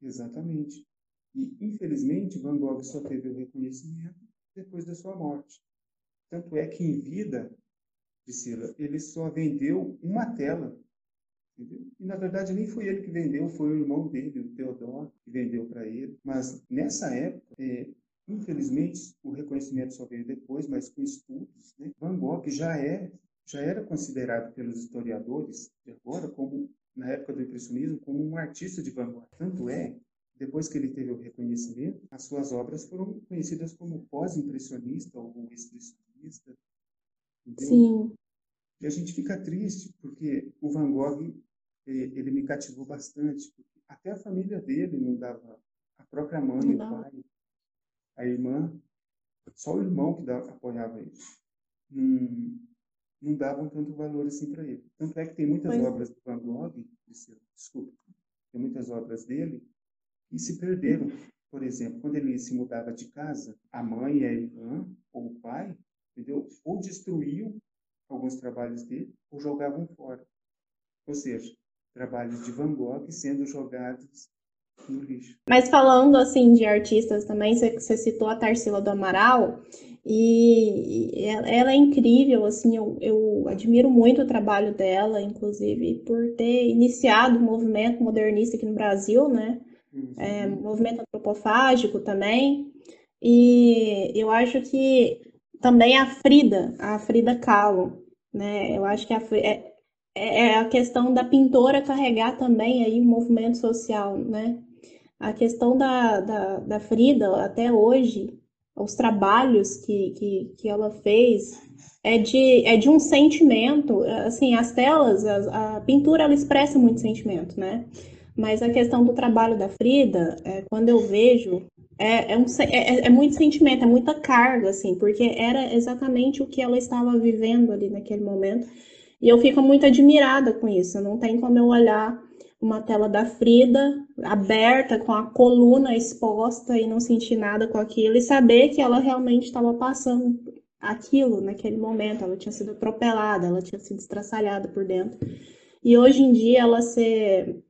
Exatamente. E, infelizmente, Van Gogh só teve o reconhecimento depois da sua morte. Tanto é que, em vida, Priscila, ele só vendeu uma tela Entendeu? E na verdade nem foi ele que vendeu, foi o irmão dele, o Teodoro, que vendeu para ele. Mas nessa época, é, infelizmente, o reconhecimento só veio depois, mas com estudos, né? Van Gogh já é já era considerado pelos historiadores de agora como na época do impressionismo como um artista de vanguarda. Tanto é depois que ele teve o reconhecimento, as suas obras foram conhecidas como pós-impressionista ou expressionista. Sim. E a gente fica triste porque o Van Gogh ele me cativou bastante. Até a família dele não dava, a própria mãe, não. o pai, a irmã, só o irmão que dava, apoiava ele. Não, não davam tanto valor assim para ele. Tanto é que tem muitas pois. obras do Van Gogh, desculpa, tem muitas obras dele que se perderam. Por exemplo, quando ele se mudava de casa, a mãe e a irmã, ou o pai, entendeu? ou destruíam alguns trabalhos dele ou jogavam fora. Ou seja, trabalhos de Van Gogh sendo jogados no lixo. Mas falando assim de artistas também, você citou a Tarsila do Amaral e ela é incrível, assim, eu, eu admiro muito o trabalho dela, inclusive por ter iniciado o movimento modernista aqui no Brasil, né? Uhum. É, movimento antropofágico também. E eu acho que também a Frida, a Frida Kahlo, né? Eu acho que a, é, é, é a questão da pintora carregar também aí o movimento social, né? A questão da, da, da Frida, até hoje, os trabalhos que, que, que ela fez é de, é de um sentimento, assim, as telas, a, a pintura, ela expressa muito sentimento, né? Mas a questão do trabalho da Frida, é, quando eu vejo é, é, um, é, é, é, muito sentimento, é muita carga, assim, porque era exatamente o que ela estava vivendo ali naquele momento. E eu fico muito admirada com isso. Não tem como eu olhar uma tela da Frida aberta, com a coluna exposta e não sentir nada com aquilo, e saber que ela realmente estava passando aquilo naquele momento. Ela tinha sido atropelada, ela tinha sido estraçalhada por dentro. E hoje em dia ela ser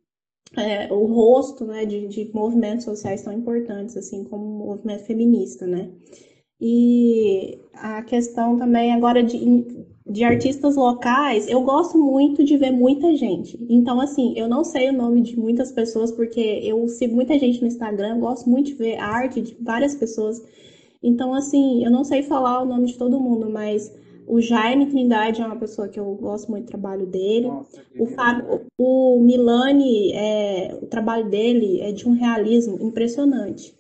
é, o rosto né, de, de, movimentos sociais tão importantes, assim como o movimento feminista, né? E a questão também agora de, de artistas locais, eu gosto muito de ver muita gente. Então, assim, eu não sei o nome de muitas pessoas, porque eu sigo muita gente no Instagram, gosto muito de ver arte de várias pessoas. Então, assim, eu não sei falar o nome de todo mundo, mas O Jaime Trindade é uma pessoa que eu gosto muito do trabalho dele. Nossa, o, Fábio, o Milani, é, o trabalho dele é de um realismo impressionante.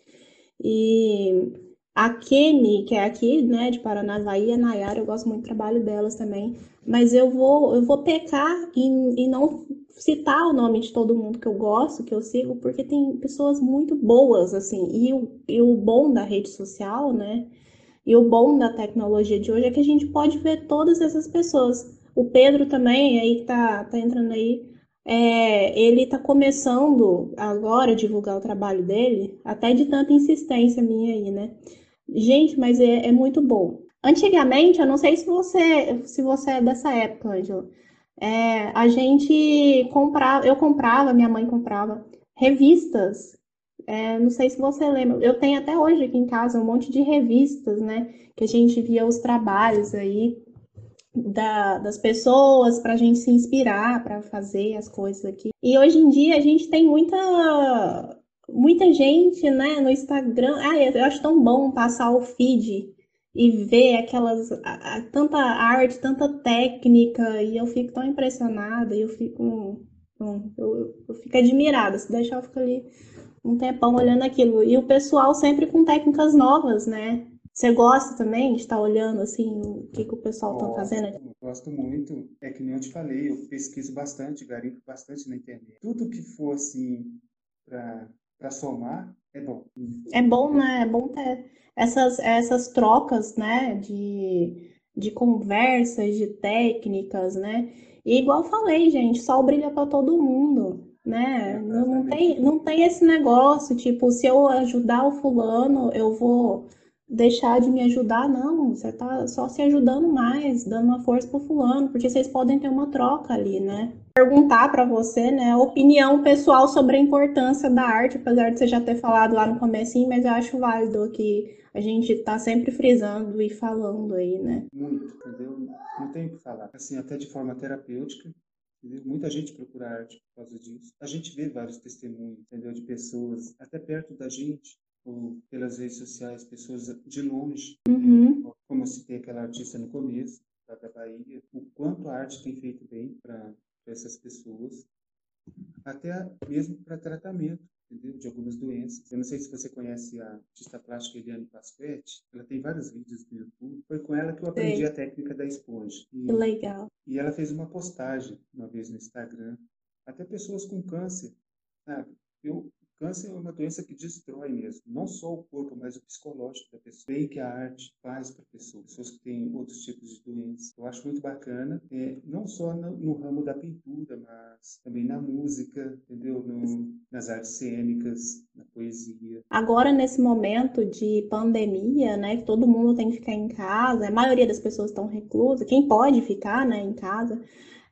E a Kemi, que é aqui, né, de Paranavaí, a Nayara, eu gosto muito do trabalho delas também. Mas eu vou, eu vou pecar em, em não citar o nome de todo mundo que eu gosto, que eu sigo, porque tem pessoas muito boas, assim. E o, e o bom da rede social, né, e o bom da tecnologia de hoje é que a gente pode ver todas essas pessoas. O Pedro também, aí que tá, tá entrando aí, é, ele tá começando agora a divulgar o trabalho dele, até de tanta insistência minha aí, né? Gente, mas é, é muito bom. Antigamente, eu não sei se você, se você é dessa época, Ângela, é, a gente comprava, eu comprava, minha mãe comprava revistas é, não sei se você lembra, eu tenho até hoje aqui em casa um monte de revistas, né? Que a gente via os trabalhos aí da, das pessoas para a gente se inspirar para fazer as coisas aqui. E hoje em dia a gente tem muita muita gente, né, no Instagram. Ah, eu acho tão bom passar o feed e ver aquelas a, a, tanta arte, tanta técnica e eu fico tão impressionada, eu fico eu, eu fico admirada. Se deixar eu fico ali um tempão olhando aquilo. E o pessoal sempre com técnicas novas, né? Você gosta também de estar olhando assim o que, que o pessoal está fazendo? Gosto muito. É que nem eu te falei, eu pesquiso bastante, garimpo bastante na internet. Tudo que for assim para somar é bom. É bom, né? É bom ter essas, essas trocas, né? De, de conversas, de técnicas, né? E igual falei, gente, sol brilha para todo mundo né? Não, não, tem, não tem esse negócio, tipo, se eu ajudar o fulano, eu vou deixar de me ajudar, não. Você tá só se ajudando mais, dando uma força pro fulano, porque vocês podem ter uma troca ali, né? Perguntar para você, né, opinião pessoal sobre a importância da arte, apesar de você já ter falado lá no comecinho, mas eu acho válido que a gente tá sempre frisando e falando aí, né? Muito, entendeu? Não tem o que falar. Assim, até de forma terapêutica, Entendeu? Muita gente procura arte por causa disso. A gente vê vários testemunhos, entendeu? De pessoas até perto da gente, ou pelas redes sociais, pessoas de longe. Uhum. Como eu citei aquela artista no começo, da Bahia, o quanto a arte tem feito bem para essas pessoas, até mesmo para tratamento entendeu? De algumas doenças. Eu não sei se você conhece a artista plástica Eliane Pasquetti, ela tem vários vídeos no YouTube. Foi com ela que eu aprendi Sim. a técnica da esponja. E, que legal. E ela fez uma postagem uma vez no Instagram, até pessoas com câncer, sabe? Eu Câncer é uma doença que destrói mesmo, não só o corpo, mas o psicológico da pessoa. Bem que a arte faz para pessoas, pessoas que têm outros tipos de doenças. Eu acho muito bacana, é, não só no, no, ramo da pintura, mas também na música, entendeu? No, nas artes cênicas, na poesia. Agora, nesse momento de pandemia, né, que todo mundo tem que ficar em casa, a maioria das pessoas estão reclusas, quem pode ficar, né, em casa,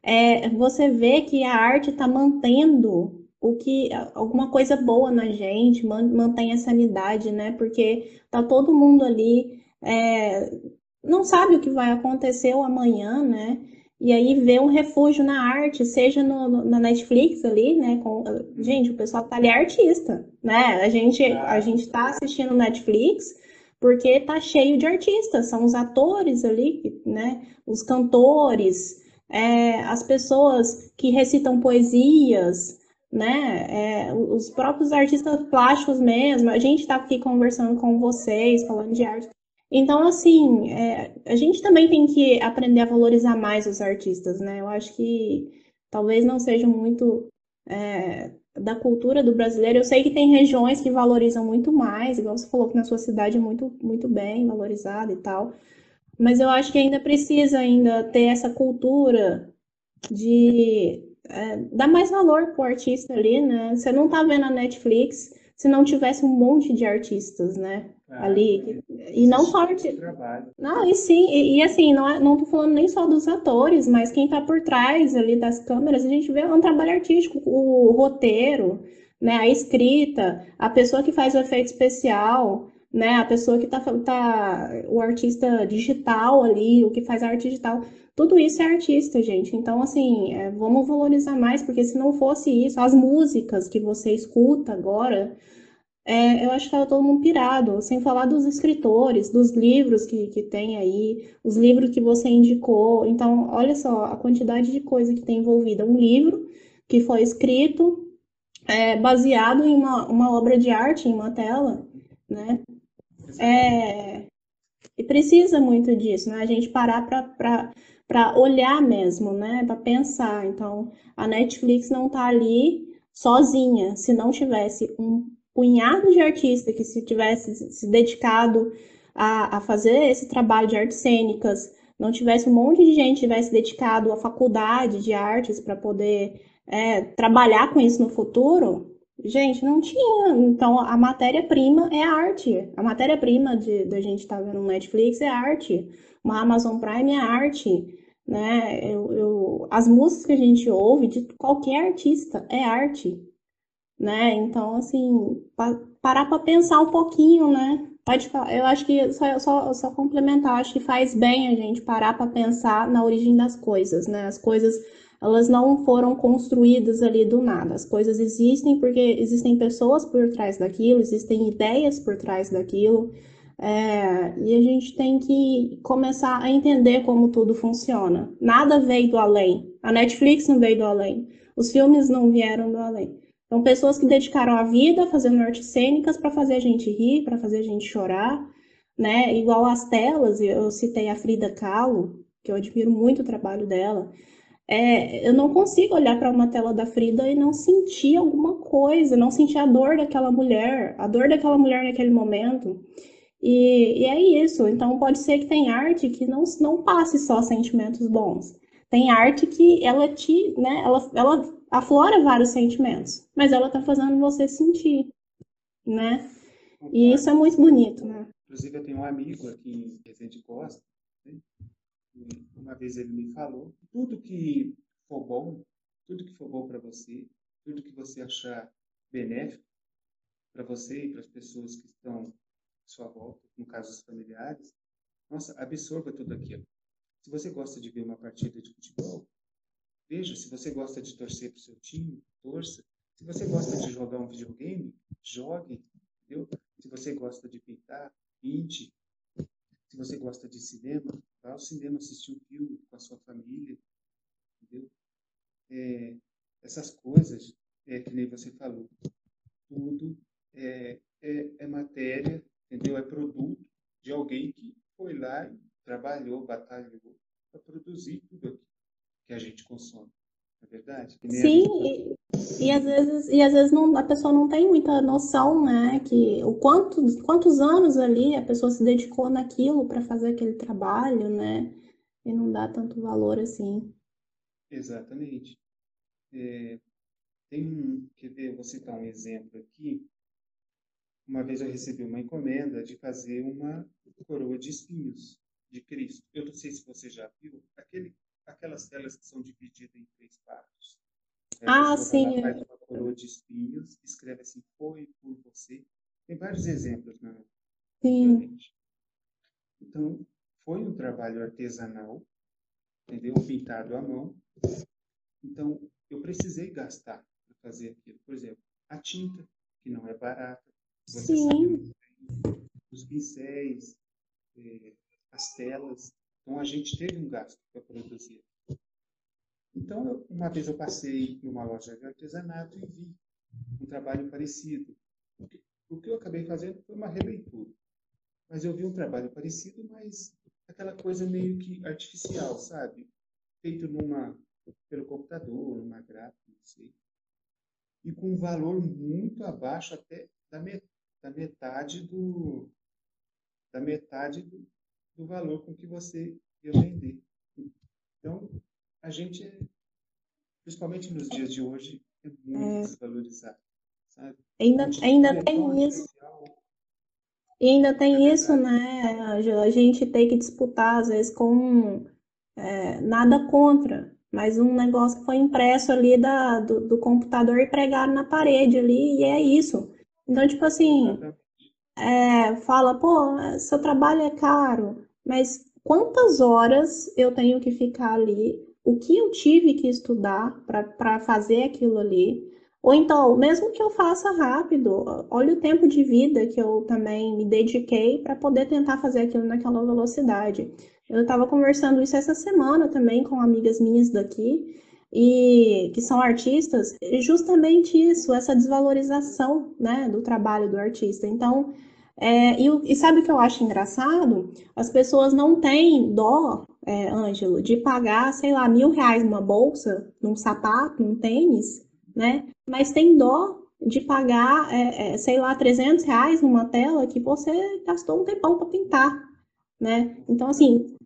é, você vê que a arte está mantendo o que alguma coisa boa na gente, mantém a sanidade, né? Porque tá todo mundo ali, é, não sabe o que vai acontecer o amanhã, né? E aí vê um refúgio na arte, seja no, no, na Netflix ali, né? Com, gente, o pessoal tá ali é artista, né? A gente, a gente tá assistindo Netflix porque tá cheio de artistas, são os atores ali, né? Os cantores, é, as pessoas que recitam poesias, né? É, os próprios artistas plásticos mesmo, a gente está aqui conversando com vocês, falando de arte. Então, assim, é, a gente também tem que aprender a valorizar mais os artistas, né? Eu acho que talvez não seja muito é, da cultura do brasileiro. Eu sei que tem regiões que valorizam muito mais, igual você falou que na sua cidade é muito, muito bem valorizada e tal. Mas eu acho que ainda precisa ainda ter essa cultura de é, dá mais valor pro artista ali, né? Você não tá vendo a Netflix se não tivesse um monte de artistas, né? Ah, ali. E, não só. Não, e sim, e, e, assim, não, é, não tô falando nem só dos atores, mas quem tá por trás ali das câmeras, a gente vê um trabalho artístico, o roteiro, né? A escrita, a pessoa que faz o efeito especial né? A pessoa que tá, tá o artista digital ali, o que faz arte digital. Tudo isso é artista, gente. Então, assim, é, vamos valorizar mais, porque se não fosse isso, as músicas que você escuta agora, é, eu acho que estava todo mundo pirado, sem falar dos escritores, dos livros que, que tem aí, os livros que você indicou. Então, olha só a quantidade de coisa que tem envolvida. Um livro que foi escrito é, baseado em uma, uma obra de arte, em uma tela, né? É, e precisa muito disso, né? A gente parar para olhar mesmo, né? Para pensar. Então, a Netflix não está ali sozinha. Se não tivesse um punhado de artistas que se tivesse se dedicado a, a fazer esse trabalho de artes cênicas, não tivesse um monte de gente tivesse dedicado à faculdade de artes para poder é, trabalhar com isso no futuro, gente, não tinha. Então, a matéria-prima é arte. A matéria-prima da gente estar tá vendo no Netflix é arte. Uma Amazon Prime é arte. Né? Eu, eu, as músicas que a gente ouve de qualquer artista é arte né? Então, assim, pa parar para pensar um pouquinho, né? Pode falar. Eu acho que só, só, só complementar, acho que faz bem a gente parar para pensar na origem das coisas, né? As coisas elas não foram construídas ali do nada. As coisas existem porque existem pessoas por trás daquilo, existem ideias por trás daquilo. É, e a gente tem que começar a entender como tudo funciona. Nada veio do além. A Netflix não veio do além. Os filmes não vieram do além. Então, pessoas que dedicaram a vida fazendo artes cênicas para fazer a gente rir, para fazer a gente chorar, né? Igual as telas, eu citei a Frida Kahlo, que eu admiro muito o trabalho dela. É, eu não consigo olhar para uma tela da Frida e não sentir alguma coisa, não sentir a dor daquela mulher, a dor daquela mulher naquele momento. E, e é isso. Então, pode ser que tem arte que não, não passe só sentimentos bons. Tem arte que ela te, né, ela, ela aflora vários sentimentos, mas ela está fazendo você sentir, né? E isso é muito bonito, né? Inclusive, eu tenho um amigo aqui em Resende Costa, né? Uma vez ele me falou, tudo que for bom, tudo que for bom para você, tudo que você achar benéfico para você e para as pessoas que estão à sua volta, no caso os familiares, nossa, absorva tudo aquilo. Se você gosta de ver uma partida de futebol, Veja, se você gosta de torcer para o seu time, torça. Se você gosta de jogar um videogame, jogue. Entendeu? Se você gosta de pintar, pinte. Se você gosta de cinema, vá ao cinema assistir um filme com a sua família. Entendeu? É, essas coisas, é que nem você falou, tudo é, é, é matéria, entendeu? É produto de alguém que foi lá e trabalhou, batalhou para produzir tudo aquilo que a gente consome. É verdade? Sim, e, às vezes, e às vezes não, a pessoa não tem muita noção, né? Que o quanto, quantos anos ali a pessoa se dedicou naquilo para fazer aquele trabalho, né? E não dá tanto valor assim. Exatamente. É, tem um, quer ver, vou citar um exemplo aqui. Uma vez eu recebi uma encomenda de fazer uma coroa de espinhos de Cristo. Eu não sei se você já viu aquele aquelas telas que são divididas em três partes. É, ah, sim. Faz uma coroa de espinhos, escreve assim, foi por você. Tem vários exemplos na Sim. Então, foi um trabalho artesanal, entendeu? Pintado à mão. Então, eu precisei gastar para fazer aquilo. Por exemplo, a tinta, que não é barata. Você Sim. Sabe, os pincéis, eh, as telas, então a gente teve um gasto para produzir. Então, eu, uma vez eu passei numa loja de artesanato e vi um trabalho parecido. O que eu acabei fazendo foi uma releitura. Mas eu vi um trabalho parecido, mas aquela coisa meio que artificial, sabe? Feito numa pelo computador, numa gráfica, não sei. E com um valor muito abaixo até da, da metade do da metade do, do valor com que você ia vender. Então, a gente, principalmente nos dias de hoje, é muito é. desvalorizado. Sabe? Ainda, ainda tem isso. E ainda tem é isso, né, Angela? A gente tem que disputar, às vezes, com é, nada contra, mas um negócio que foi impresso ali da, do, do computador e pregado na parede ali, e é isso. Então, tipo assim, é, fala, pô, seu trabalho é caro, mas quantas horas eu tenho que ficar ali, o que eu tive que estudar para fazer aquilo ali, Ou então, mesmo que eu faça rápido, olha o tempo de vida que eu também me dediquei para poder tentar fazer aquilo naquela velocidade. Eu estava conversando isso essa semana também com amigas minhas daqui, e que são artistas, justamente isso, essa desvalorização né, do trabalho do artista. Então, é, e, e, sabe o que eu acho engraçado? As pessoas não têm dó, é, Ângelo, de pagar, sei lá, mil reais numa bolsa, num sapato, num tênis, né? Mas tem dó de pagar, é, é sei lá, 300 reais numa tela que você gastou um tempão para pintar, né? Então, assim,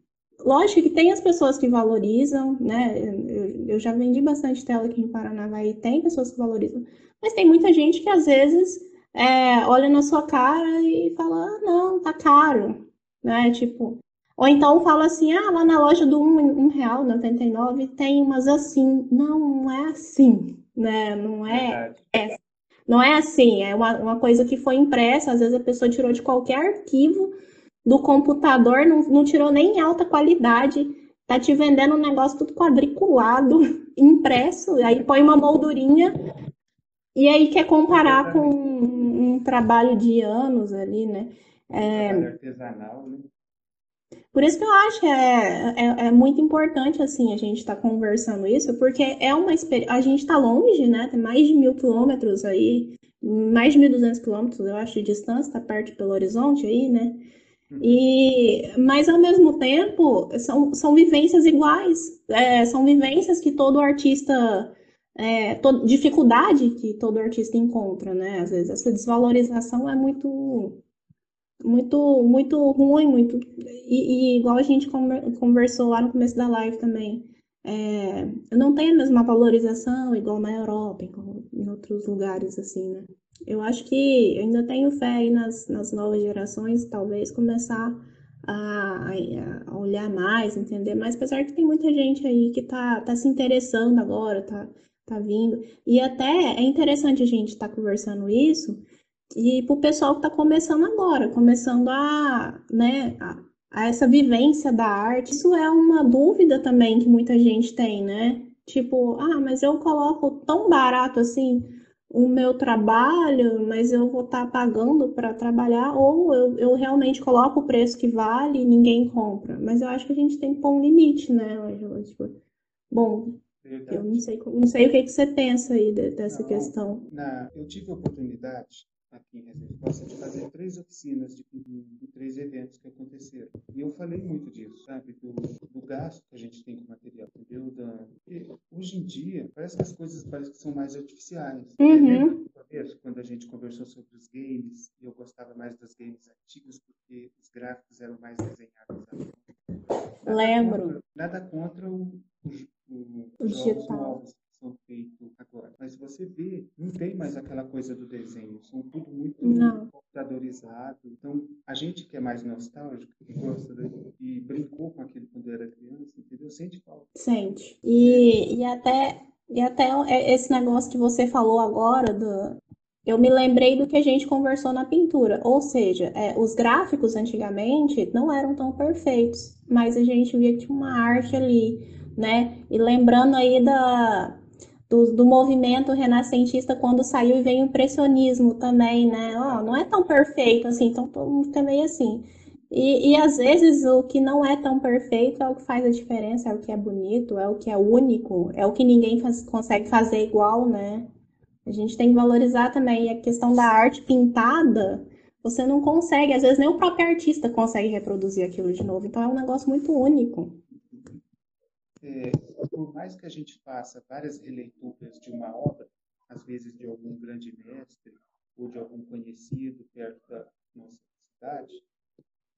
lógico que tem as pessoas que valorizam, né? Eu, eu já vendi bastante tela aqui em Paranavaí, tem pessoas que valorizam, mas tem muita gente que às vezes é, olha na sua cara e fala, ah, não, tá caro, né? Tipo, ou então fala assim, ah, lá na loja do um, um real, 99, tem umas assim. Não, não é assim, né? Não é, é não é assim, é uma, uma coisa que foi impressa, às vezes a pessoa tirou de qualquer arquivo do computador, não, não tirou nem em alta qualidade, tá te vendendo um negócio tudo quadriculado, impresso, aí põe uma moldurinha e aí quer comparar com um, um trabalho de anos ali, né? É, artesanal, né? Por isso que eu acho que é, é, é muito importante, assim, a gente estar tá conversando isso, porque é uma experiência. A gente está longe, né? Tem mais de mil quilômetros aí, mais de 1.200 quilômetros, eu acho, de distância, tá perto de Belo Horizonte aí, né? E, mas ao mesmo tempo são, são vivências iguais, é, são vivências que todo artista é, to, dificuldade que todo artista encontra, né? Às vezes essa desvalorização é muito muito muito ruim, muito e, e igual a gente conversou lá no começo da live também. É, não tem a mesma valorização igual na Europa, em outros lugares assim, né? Eu acho que eu ainda tenho fé aí nas, nas novas gerações, talvez começar a, a, olhar mais, entender mais, apesar que tem muita gente aí que tá, tá se interessando agora, tá, tá vindo. E até é interessante a gente estar tá conversando isso e para o pessoal que está começando agora, começando a, né, a, a, essa vivência da arte. Isso é uma dúvida também que muita gente tem, né? Tipo, ah, mas eu coloco tão barato assim o meu trabalho, mas eu vou estar tá pagando para trabalhar, ou eu, eu realmente coloco o preço que vale e ninguém compra. Mas eu acho que a gente tem que pôr um limite, né, Angela? Tipo, bom, Verdade. eu não sei, não sei o que, que você pensa aí dessa não, questão. Na, eu tive a oportunidade aqui em Recife de fazer três oficinas de, de, três eventos que aconteceram. E eu falei muito disso, sabe? Do, do gasto que a gente tem com material, entendeu? Da, hoje em dia, parece que as coisas parecem que são mais artificiais. Uhum. Quando a gente conversou sobre os games, eu gostava mais dos games antigos porque os gráficos eram mais desenhados. Nada Lembro. Contra, nada contra o, o, o, o digital. Novos são feitos agora. Mas você vê, não tem mais aquela coisa do desenho, são tudo muito não. computadorizado. Então, a gente que é mais nostálgico, que gosta de, e brincou com aquilo quando era criança, entendeu? Sente falta. Sente. E, e até e até esse negócio que você falou agora do, eu me lembrei do que a gente conversou na pintura. Ou seja, é, os gráficos antigamente não eram tão perfeitos, mas a gente via que tinha uma arte ali, né? E lembrando aí da, do, do movimento renascentista quando saiu e veio o impressionismo também, né? Oh, não é tão perfeito assim, então todo mundo fica meio assim. E, e às vezes o que não é tão perfeito é o que faz a diferença, é o que é bonito, é o que é único, é o que ninguém faz, consegue fazer igual, né? A gente tem que valorizar também a questão da arte pintada. Você não consegue, às vezes nem o próprio artista consegue reproduzir aquilo de novo. Então é um negócio muito único. É, por mais que a gente faça várias releituras de uma obra, às vezes de algum grande mestre ou de algum conhecido perto da nossa cidade,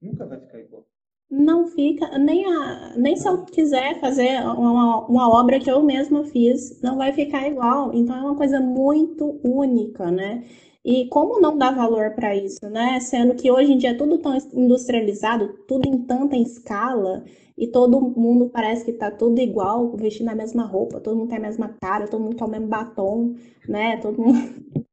nunca vai ficar igual. Não fica, nem, a, nem se eu quiser fazer uma, uma obra que eu mesma fiz, não vai ficar igual. Então é uma coisa muito única, né? E como não dá valor para isso, né? Sendo que hoje em dia é tudo tão industrializado, tudo em tanta escala, e todo mundo parece que tá tudo igual, vestindo a mesma roupa, todo mundo tem a mesma cara, todo mundo tem o mesmo batom, né? Todo mundo.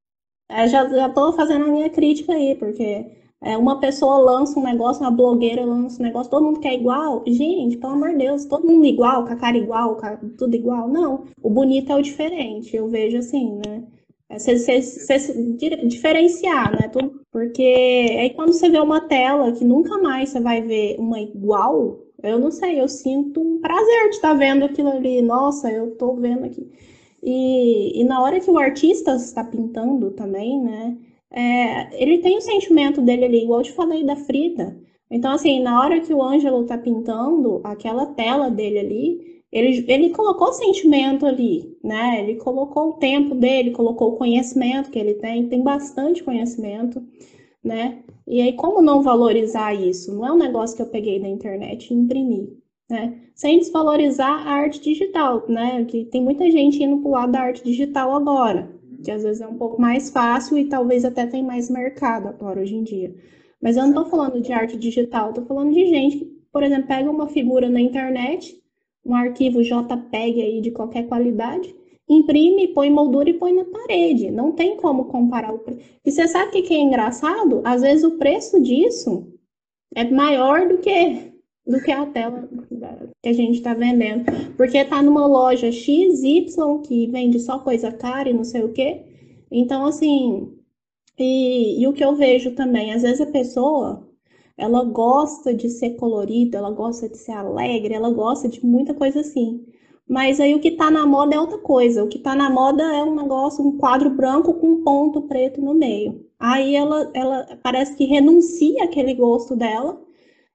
Já, já tô fazendo a minha crítica aí, porque é, uma pessoa lança um negócio, uma blogueira lança um negócio, todo mundo quer igual. Gente, pelo amor de Deus, todo mundo igual, com a cara igual, tudo igual. Não, o bonito é o diferente, eu vejo assim, né? você, você diferenciar, né? Tudo, porque aí quando você vê uma tela que nunca mais você vai ver uma igual, eu não sei, eu sinto um prazer de estar vendo aquilo ali. Nossa, eu estou vendo aqui. E, e na hora que o artista está pintando também, né? É, ele tem o sentimento dele ali, igual eu te falei da Frida. Então, assim, na hora que o Ângelo está pintando aquela tela dele ali, ele, ele colocou sentimento ali, né? Ele colocou o tempo dele, colocou o conhecimento que ele tem, tem bastante conhecimento, né? E aí, como não valorizar isso? Não é um negócio que eu peguei na internet e imprimi né? Sem desvalorizar a arte digital, né? Que tem muita gente indo para o lado da arte digital agora, que às vezes é um pouco mais fácil e talvez até tem mais mercado agora hoje em dia. Mas eu não estou falando de arte digital, estou falando de gente que, por exemplo, pega uma figura na internet, um arquivo JPEG aí de qualquer qualidade, imprime, põe moldura e põe na parede. Não tem como comparar o preço. E você sabe o que é engraçado? Às vezes o preço disso é maior do que do que a tela que a gente está vendendo. Porque está numa loja XY que vende só coisa cara e não sei o quê. Então, assim, e, e o que eu vejo também, às vezes a pessoa ela gosta de ser colorida, ela gosta de ser alegre, ela gosta de muita coisa assim. Mas aí o que está na moda é outra coisa. O que está na moda é um negócio, um quadro branco com um ponto preto no meio. Aí ela, ela parece que renuncia aquele gosto dela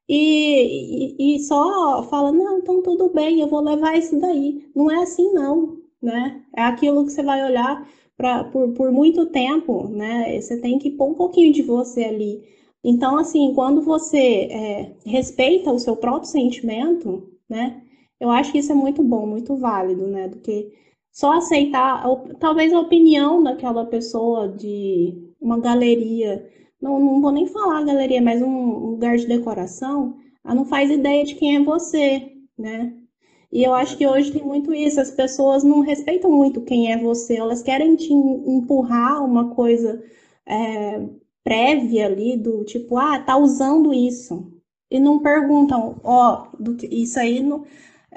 e, e, e, só fala, não, então tudo bem, eu vou levar isso daí. Não é assim, não, né? É aquilo que você vai olhar pra, por, por muito tempo, né? Você tem que pôr um pouquinho de você ali. Então, assim, quando você é, respeita o seu próprio sentimento, né? Eu acho que isso é muito bom, muito válido, né? Do que só aceitar, talvez a opinião daquela pessoa de uma galeria não, não vou nem falar galeria, mas um lugar de decoração, ela não faz ideia de quem é você, né? E eu acho que hoje tem muito isso, as pessoas não respeitam muito quem é você, elas querem te empurrar uma coisa é, prévia ali, do tipo, ah, tá usando isso. E não perguntam, ó, oh, isso aí, no,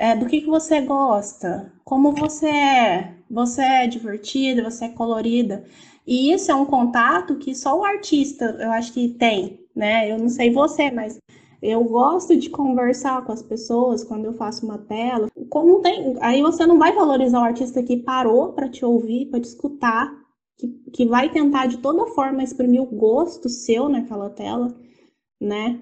é, do que, que você gosta, como você é, você é divertida, você é colorida. E isso é um contato que só o artista, eu acho que tem, né? Eu não sei você, mas eu gosto de conversar com as pessoas quando eu faço uma tela. Como tem, aí você não vai valorizar o artista que parou para te ouvir, para te escutar, que, que vai tentar de toda forma exprimir o gosto seu naquela tela, né?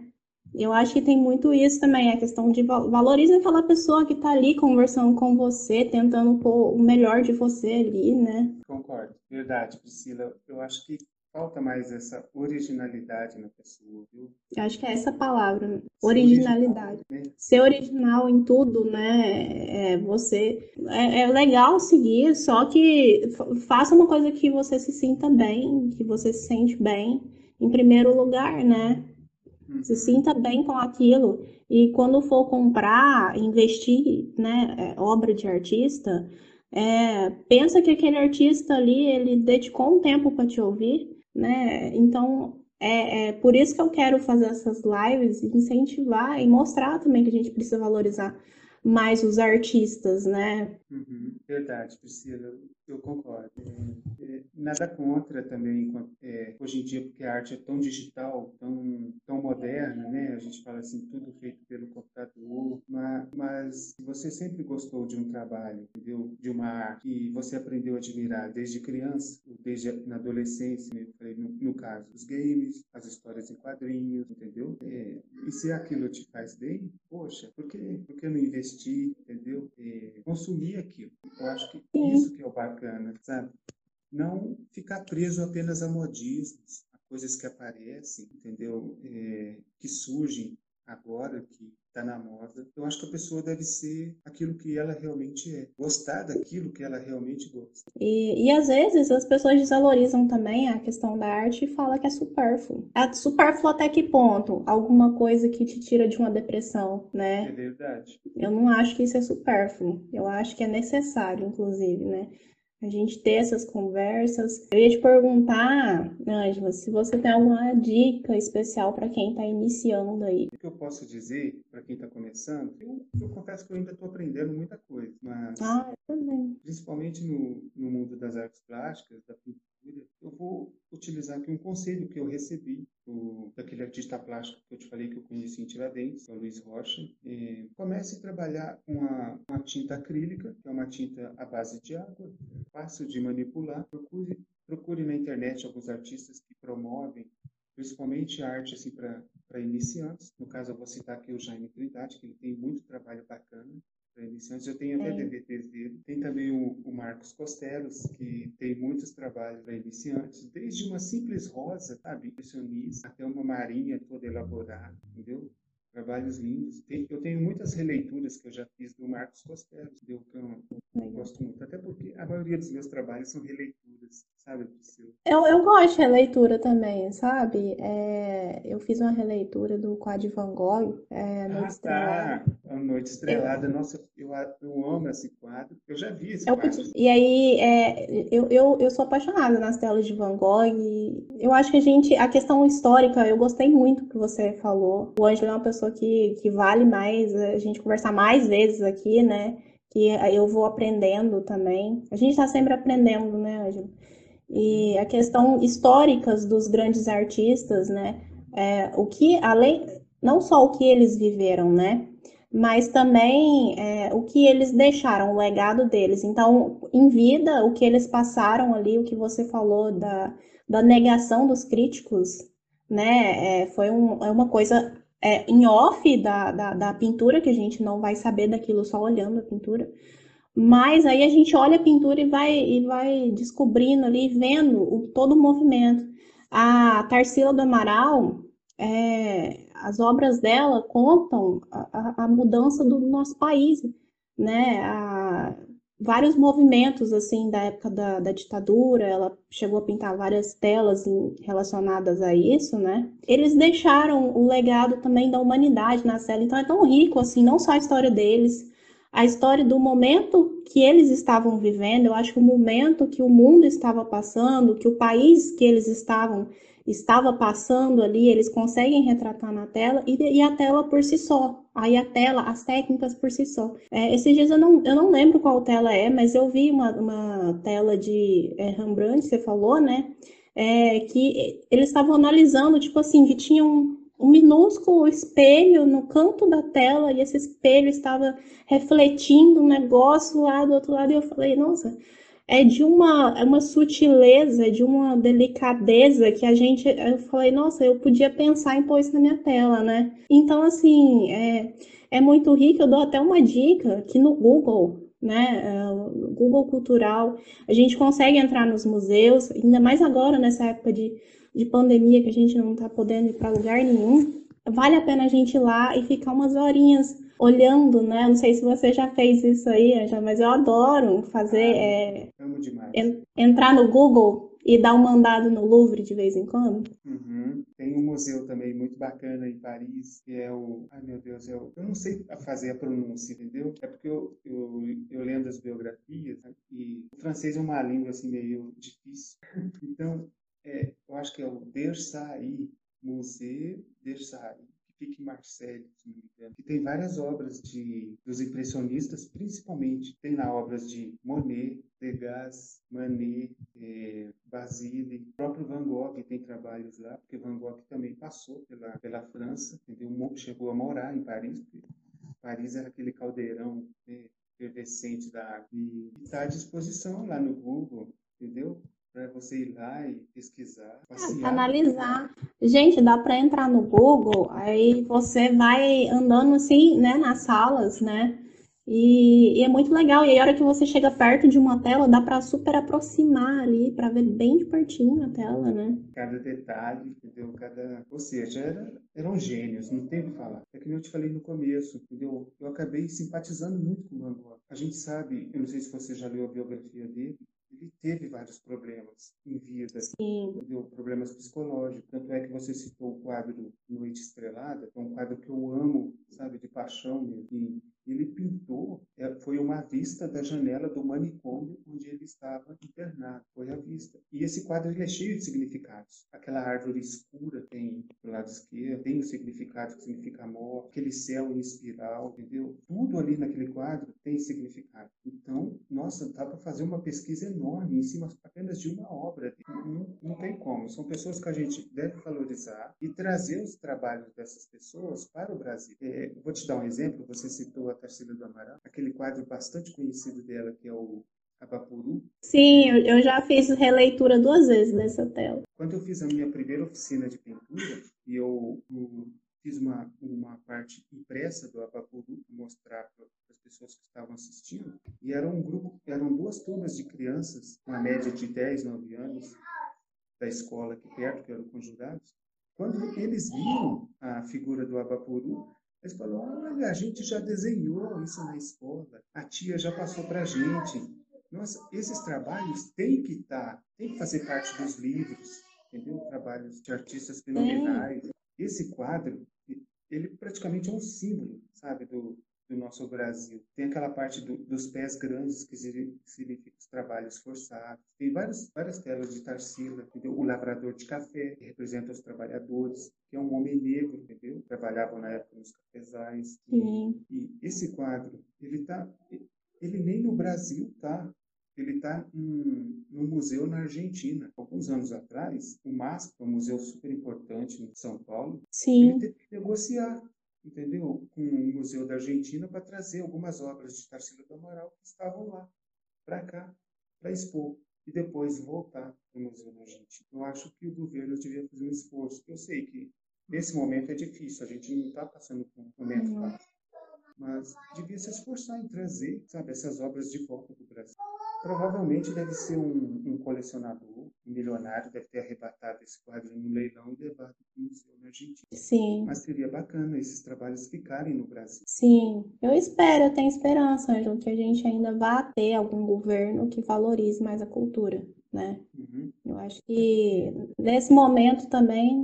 Eu acho que tem muito isso também, a questão de valorizar aquela pessoa que está ali conversando com você, tentando pôr o melhor de você ali, né? Concordo, verdade, Priscila. Eu acho que falta mais essa originalidade na pessoa, viu? Eu acho que é essa palavra, originalidade. Original, né? Ser original em tudo, né? É, você é, é, legal seguir, só que faça uma coisa que você se sinta bem, que você se sente bem, em primeiro lugar, né? Se sinta bem com aquilo. E quando for comprar, investir, né, é, obra de artista, é, pensa que aquele artista ali, ele dedicou um tempo para te ouvir, né? Então, é, é por isso que eu quero fazer essas lives, incentivar e mostrar também que a gente precisa valorizar mais os artistas, né? Uhum, verdade, Priscila, eu concordo. É, é, nada contra também, é, hoje em dia, porque a arte é tão digital, tão, tão moderna, né? A gente fala assim, tudo feito pelo computador, mas, mas você sempre gostou de um trabalho, entendeu? De uma arte que você aprendeu a admirar desde criança, desde na adolescência, né? no, no caso, os games, as histórias em quadrinhos, entendeu? É, e se aquilo te faz bem, poxa, por que, por que não investir, entendeu? É, consumir aquilo. Eu acho que isso que é o bacana, sabe? Não ficar preso apenas a modismos, a coisas que aparecem, entendeu? É, que surgem agora, que está na moda. Eu acho que a pessoa deve ser aquilo que ela realmente é, gostar daquilo que ela realmente gosta. E, e às vezes as pessoas desvalorizam também a questão da arte e falam que é supérfluo. É supérfluo até que ponto? Alguma coisa que te tira de uma depressão, né? É verdade. Eu não acho que isso é supérfluo. Eu acho que é necessário, inclusive, né? A gente ter essas conversas. Eu ia te perguntar, Ângela, se você tem alguma dica especial para quem está iniciando aí. O que eu posso dizer para quem está começando? Eu, eu, confesso que eu ainda estou aprendendo muita coisa, mas ah, também. principalmente no, no mundo das artes plásticas, da, pintura, eu vou utilizar aqui um conselho que eu recebi do, daquele artista plástico que eu te falei que eu conheci em Tiradentes, que é o Luiz Rocha. É, comece a trabalhar com a, uma tinta acrílica, que é uma tinta à base de água, fácil de manipular. Procure, procure na internet alguns artistas que promovem principalmente arte assim para iniciantes. No caso, eu vou citar aqui o Jaime Trindade, que ele tem muito trabalho bacana para iniciantes. Eu tenho até é. DVDs dele. Tem também o, o, Marcos Costelos, que tem muitos trabalhos para iniciantes, desde uma simples rosa, sabe, impressionista, até uma marinha toda elaborada, entendeu? Trabalhos lindos. eu tenho muitas releituras que eu já fiz do Marcos Costello, deu que eu, gosto muito, até porque a maioria dos meus trabalhos são releituras, sabe, Priscila? Eu, eu gosto de releitura também, sabe? É, eu fiz uma releitura do quadro de Van Gogh, é, Noite ah, tá. A Noite Estrelada, eu... nossa, eu, eu amo esse quadro, eu já vi esse eu quadro. E aí, é, eu, eu, eu sou apaixonada nas telas de Van Gogh, eu acho que a gente, a questão histórica, eu gostei muito que você falou. O Ângelo é uma pessoa pessoa que, que vale mais a gente conversar mais vezes aqui, né? Que eu vou aprendendo também. A gente está sempre aprendendo, né, Ângelo? E a questão históricas dos grandes artistas, né? É, o que, além, não só o que eles viveram, né? Mas também é, o que eles deixaram, o legado deles. Então, em vida, o que eles passaram ali, o que você falou da, da negação dos críticos, né? É, foi um, é uma coisa é, em off da, da, da, pintura, que a gente não vai saber daquilo só olhando a pintura. Mas aí a gente olha a pintura e vai, e vai descobrindo ali, vendo o, todo o movimento. A Tarsila do Amaral, é, as obras dela contam a, a, mudança do nosso país, né? A, vários movimentos assim da época da, da, ditadura, ela chegou a pintar várias telas em, relacionadas a isso, né? Eles deixaram o legado também da humanidade na cela, então é tão rico assim, não só a história deles, a história do momento que eles estavam vivendo, eu acho que o momento que o mundo estava passando, que o país que eles estavam estava passando ali, eles conseguem retratar na tela e, e a tela por si só. Aí a tela, as técnicas por si só. É, esses dias eu não, eu não lembro qual tela é, mas eu vi uma, uma tela de é, Rembrandt, você falou, né? É, que eles estavam analisando, tipo assim, que tinha um, um minúsculo espelho no canto da tela e esse espelho estava refletindo um negócio lá do outro lado e eu falei, nossa, é de uma, é uma sutileza, de uma delicadeza que a gente. Eu falei, nossa, eu podia pensar em pôr isso na minha tela, né? Então, assim, é, é muito rico. Eu dou até uma dica que no Google, né? É, Google Cultural, a gente consegue entrar nos museus, ainda mais agora, nessa época de, de pandemia, que a gente não está podendo ir para lugar nenhum. Vale a pena a gente ir lá e ficar umas horinhas olhando, né? Não sei se você já fez isso aí, já, mas eu adoro fazer. É, Amo demais. En entrar no Google e dar um mandado no Louvre de vez em quando. Uhum. Tem um museu também muito bacana em Paris, que é o. Ai meu Deus, eu, eu não sei fazer a pronúncia, entendeu? É porque eu, eu, eu lendo as biografias, né? e o francês é uma língua assim meio difícil. Então, é, eu acho que é o Versailles, Musée Versailles fica em Marseille, se não me engano, que tem várias obras de, dos impressionistas, principalmente tem lá obras de Monet, Degas, Manet, é, Basile, o próprio Van Gogh tem trabalhos lá, porque Van Gogh também passou pela, pela França, entendeu? chegou a morar em Paris, Paris era aquele caldeirão né, da água, e está à disposição lá no Google, entendeu? Para você ir lá e pesquisar, passear. Analisar. Gente, dá para entrar no Google, aí você vai andando assim, né, nas salas, né? E, e, é muito legal. E aí, a hora que você chega perto de uma tela, dá para super aproximar ali, para ver bem de pertinho a tela, né? Cada detalhe, entendeu? Cada... Ou seja, era, eram gênios, não tem o que falar. É que eu te falei no começo, entendeu? Eu acabei simpatizando muito com o Van Gogh. A gente sabe, eu não sei se você já leu a biografia dele, ele teve vários problemas em vida, deu problemas psicológicos. Tanto é que você citou o quadro Noite Estrelada, que é um quadro que eu amo, sabe, de paixão mesmo. E, ele pintou, é, foi uma vista da janela do manicômio onde ele estava internado, foi a vista. E esse quadro é cheio de significados. Aquela árvore escura tem do lado esquerdo, tem o significado que significa amor, aquele céu em espiral, entendeu? Tudo ali naquele quadro tem significado. Então, nossa, dá para fazer uma pesquisa enorme em cima apenas de uma obra. Não, não tem como. São pessoas que a gente deve valorizar e trazer os trabalhos dessas pessoas para o Brasil. É, vou te dar um exemplo. Você citou a Tarsila do Amaral, aquele quadro bastante conhecido dela que é o Abapuru. Sim, eu já fiz releitura duas vezes dessa tela. Quando eu fiz a minha primeira oficina de pintura, e eu, eu fiz uma, uma parte impressa do Abapuru para mostrar para as pessoas que estavam assistindo, e era um grupo, eram duas turmas de crianças, uma média de 10, 9 anos, da escola aqui perto, que eram conjugados. Quando eles viram a figura do Abapuru, eles falaram, olha, a gente já desenhou isso na escola, a tia já passou para a gente. Nossa, esses trabalhos têm que estar, tá, têm que fazer parte dos livros, entendeu? Trabalhos de artistas fenomenais. Esse quadro, ele praticamente é um símbolo, sabe, do, do nosso Brasil. Tem aquela parte do, dos pés grandes, que significa os trabalhos forçados. Tem várias, várias telas de Tarsila, entendeu? O lavrador de café, que representa os trabalhadores, que é um homem negro, entendeu? Trabalhavam na época nos cafezais. Sim. E, e esse quadro, ele tá, ele nem no Brasil tá. Ele está num, museu na Argentina. Alguns anos atrás, o MASP, um museu super importante em São Paulo, Sim. ele teve que negociar entendeu? Com o Museu da Argentina para trazer algumas obras de Tarsila do Amaral que estavam lá, para cá, para expor e depois voltar para o Museu da Argentina. Eu acho que o governo devia fazer um esforço. Eu sei que nesse momento é difícil, a gente não está passando por um momento uhum. fácil, mas devia se esforçar em trazer, sabe, essas obras de volta para o Brasil. Provavelmente deve ser um, um colecionador, milionário, deve ter arrebatado esse quadro no leilão e levado para o museu na Argentina. Sim. Mas seria bacana esses trabalhos ficarem no Brasil. Sim, eu espero, eu tenho esperança, Ângelo, que a gente ainda vá ter algum governo que valorize mais a cultura, né? Uhum. Eu acho que nesse momento também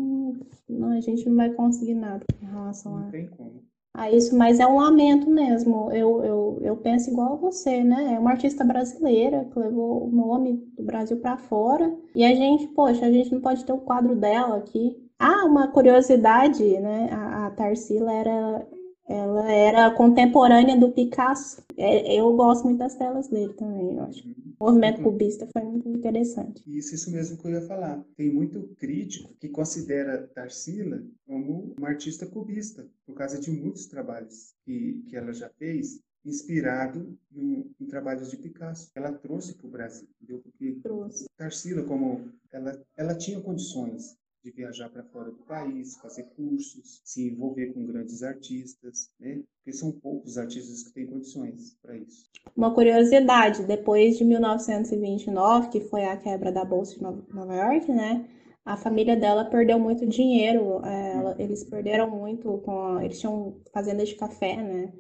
não, a gente não vai conseguir nada em relação não a... Não tem como a isso, mas é um lamento mesmo. Eu, eu, eu penso igual a você, né? É uma artista brasileira que levou o nome do Brasil para fora. E a gente, poxa, a gente não pode ter o quadro dela aqui. Ah, uma curiosidade, né? A, a Tarsila era ela era contemporânea do Picasso. É, eu gosto muito das telas dele também, eu acho. O movimento cubista foi muito interessante. Isso, isso mesmo que eu ia falar. Tem muito crítico que considera Tarsila como uma artista cubista, por causa de muitos trabalhos que, que ela já fez, inspirado no, em trabalhos de Picasso. Ela trouxe para o Brasil, entendeu? Porque trouxe. Tarsila, como ela, ela tinha condições de viajar para fora do país, fazer cursos, se envolver com grandes artistas, né? Porque são poucos artistas que têm condições para isso. Uma curiosidade, depois de 1929, que foi a quebra da Bolsa de Nova York, né? A família dela perdeu muito dinheiro, é, ela, eles perderam muito com eles tinham fazendas de café, né?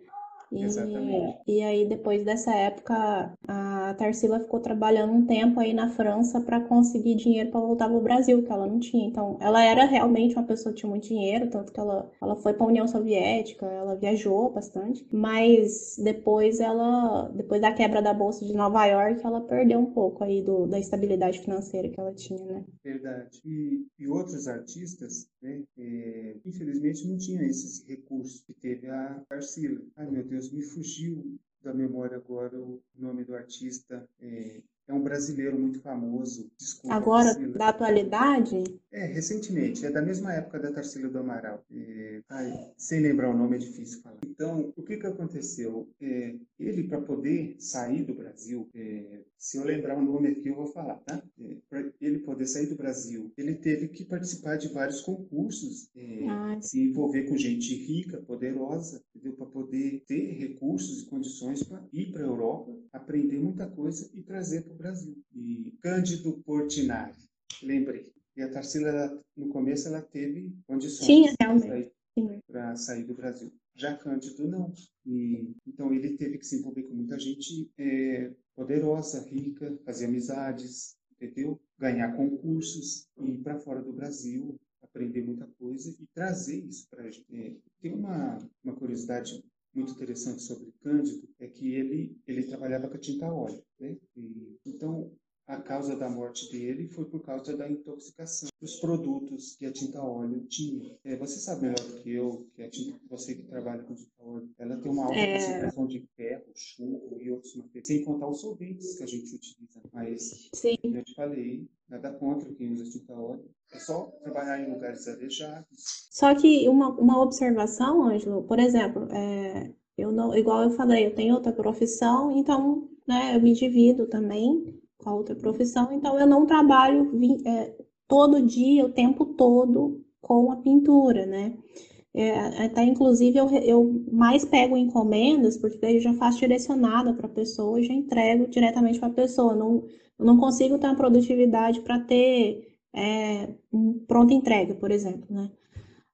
E, Exatamente. E aí, depois dessa época, a Tarsila ficou trabalhando um tempo aí na França para conseguir dinheiro para voltar para o Brasil, que ela não tinha. Então, ela era realmente uma pessoa que tinha muito dinheiro, tanto que ela, ela foi para a União Soviética, ela viajou bastante, mas depois ela, depois da quebra da Bolsa de Nova York, ela perdeu um pouco aí do, da estabilidade financeira que ela tinha, né? Verdade. E, e outros artistas, né, é, infelizmente não tinham esses recursos que teve a Tarsila. Ai, meu Deus, me fugiu da memória agora o nome do artista. É, é um brasileiro muito famoso. Desculpa, Agora, Tarsila. da atualidade? É, recentemente. É da mesma época da Tarsila do Amaral. É, ai, sem lembrar o nome é difícil falar. Então, o que, que aconteceu? É, ele, para poder sair do Brasil, é, se eu lembrar o nome aqui, eu vou falar, tá? É, para ele poder sair do Brasil, ele teve que participar de vários concursos, é, se envolver com gente rica, poderosa? Para poder ter recursos e condições para ir para a Europa, aprender muita coisa e trazer para Brasil. E Cândido Portinari, lembrei. E a Tarsila, no começo, ela teve condições para sair do Brasil. Já Cândido, não. E, então, ele teve que se envolver com muita gente é, poderosa, rica, fazer amizades, entendeu? Ganhar concursos, ir para fora do Brasil, aprender muita coisa e trazer isso para a gente. É, tem uma, uma curiosidade muito interessante sobre Cândido é que ele, ele trabalhava com a tinta óleo. Né? E, então, a causa da morte dele foi por causa da intoxicação dos produtos que a tinta óleo tinha. É, você sabe melhor do que eu, que a tinta, você que trabalha com tinta óleo, ela tem uma alta é... concentração de ferro, chumbo e outros materiais, sem contar os solventes que a gente utiliza. Mas, Sim. eu te falei, nada contra quem usa tinta óleo. É só trabalhar em. Só que uma, uma observação, Ângelo, por exemplo, é, eu não, igual eu falei, eu tenho outra profissão, então né, eu me divido também com a outra profissão, então eu não trabalho é, todo dia, o tempo todo com a pintura, né? É, até inclusive eu, eu mais pego encomendas, porque daí eu já faço direcionada para a pessoa já entrego diretamente para a pessoa. Não, eu não consigo ter uma produtividade para ter é, pronta entrega, por exemplo, né?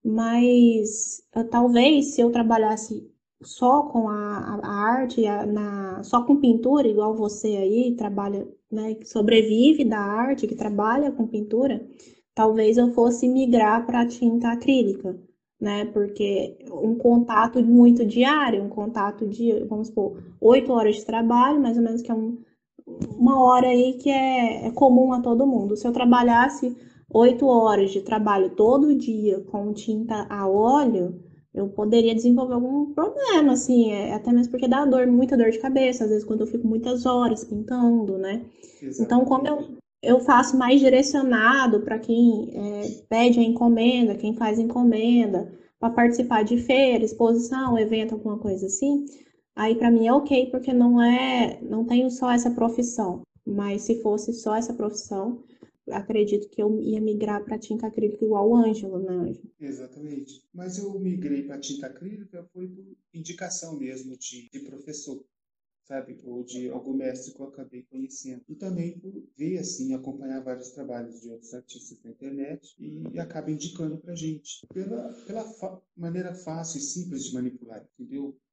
Mas talvez se eu trabalhasse só com a, a arte, a, na, só com pintura, igual você aí, trabalha, né, que sobrevive da arte, que trabalha com pintura, talvez eu fosse migrar para tinta acrílica, né? Porque um contato muito diário, um contato de, vamos supor, oito horas de trabalho, mais ou menos, que é um, uma hora aí que é, é comum a todo mundo. Se eu trabalhasse oito horas de trabalho todo dia com tinta a óleo, eu poderia desenvolver algum problema, assim, é, até mesmo porque dá dor, muita dor de cabeça, às vezes quando eu fico muitas horas pintando, né? Exatamente. Então, como eu, eu faço mais direcionado para quem é, pede a encomenda, quem faz encomenda, para participar de feira, exposição, evento, alguma coisa assim, aí para mim é ok, porque não é, não tenho só essa profissão. Mas se fosse só essa profissão, acredito que eu ia migrar para tinta acrílica igual o Ângelo, né, Ângelo? Exatamente. Mas eu migrei para tinta acrílica foi por indicação mesmo de, de professor, sabe? Ou de algum mestre que eu acabei conhecendo. E também por ver, assim, acompanhar vários trabalhos de outros artistas na internet e, e acaba indicando para gente. Pela, pela maneira fácil e simples de manipular?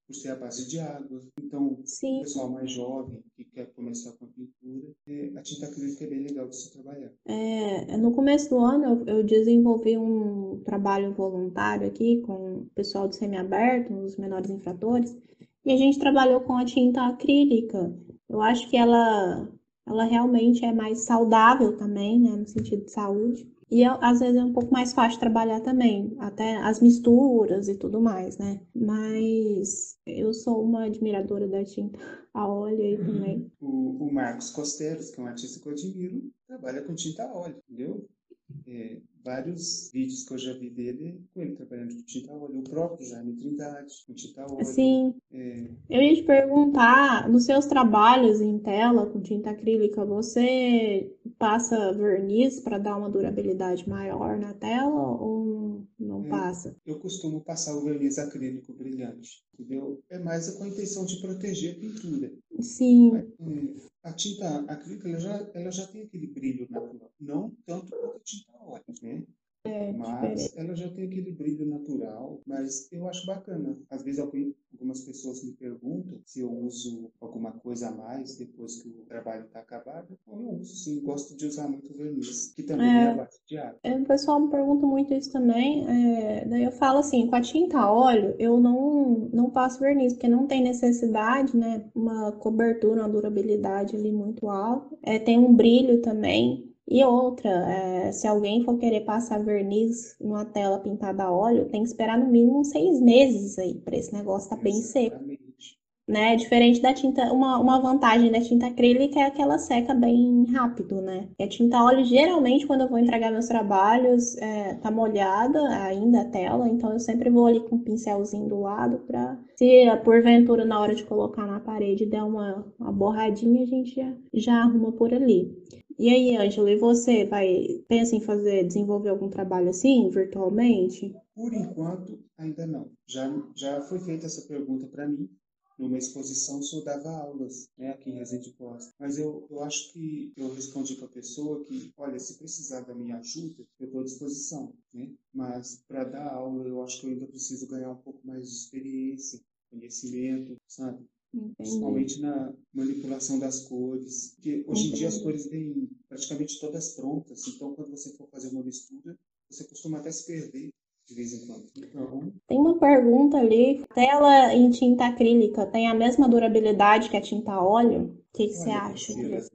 Por ser a base de água. Então, Sim. o pessoal mais jovem que quer começar com a pintura, é, a tinta acrílica é bem legal de se trabalhar. É, no começo do ano, eu, eu desenvolvi um trabalho voluntário aqui com o pessoal do semiaberto, os menores infratores, e a gente trabalhou com a tinta acrílica. Eu acho que ela, ela realmente é mais saudável também, né, no sentido de saúde. E às vezes é um pouco mais fácil trabalhar também, até as misturas e tudo mais, né? Mas eu sou uma admiradora da tinta a óleo aí também. O, o Marcos Costeiros, que é um artista que eu admiro, trabalha com tinta a óleo, entendeu? É, vários vídeos que eu já vi dele com ele trabalhando com tinta óleo. O próprio Jaime Trindade, com tinta óleo. Sim. É... Eu ia te perguntar, nos seus trabalhos em tela com tinta acrílica, você passa verniz para dar uma durabilidade maior na tela ou não é, passa? Eu costumo passar o verniz acrílico brilhante, entendeu? É mais com a intenção de proteger a pintura. Sim. Mas, é, a tinta acrílica ela já, ela já tem aquele brilho natural, não tanto quanto a tinta óleo, né? É, mas diferente. ela já tem aquele brilho natural, mas eu acho bacana. Às vezes algumas pessoas me perguntam se eu uso alguma coisa a mais depois que o trabalho está acabado. Eu uso sim, gosto de usar muito verniz, que também é, é a base de água. É, o pessoal me pergunta muito isso também. É, daí eu falo assim, com a tinta a óleo eu não, não passo verniz, porque não tem necessidade, né? Uma cobertura, uma durabilidade ali muito alta. É, tem um brilho também. E outra, é, se alguém for querer passar verniz numa tela pintada a óleo, tem que esperar no mínimo seis meses aí para esse negócio tá bem seco. Né? Diferente da tinta, uma, uma vantagem da tinta acrílica é que ela seca bem rápido, né? E a tinta óleo, geralmente, quando eu vou entregar meus trabalhos, é, tá molhada ainda a tela, então eu sempre vou ali com um pincelzinho do lado para se porventura na hora de colocar na parede der uma, uma borradinha, a gente já, já arruma por ali. E aí, Ângelo, e você vai pensa em fazer, desenvolver algum trabalho assim, virtualmente? Por enquanto, ainda não. Já, já foi feita essa pergunta para mim numa exposição eu dava aulas né, aqui em Resende Costa. Mas eu, eu acho que eu respondi para a pessoa que, olha, se precisar da minha ajuda, eu estou à disposição. Né? Mas para dar aula, eu acho que eu ainda preciso ganhar um pouco mais de experiência, conhecimento, sabe? Entendi. Principalmente na manipulação das cores. Porque hoje Entendi. em dia as cores vêm praticamente todas prontas. Então, quando você for fazer uma mistura, você costuma até se perder de vez em quando. Então, tem uma pergunta ali. Tela em tinta acrílica tem a mesma durabilidade que a tinta óleo? O que, que você acha?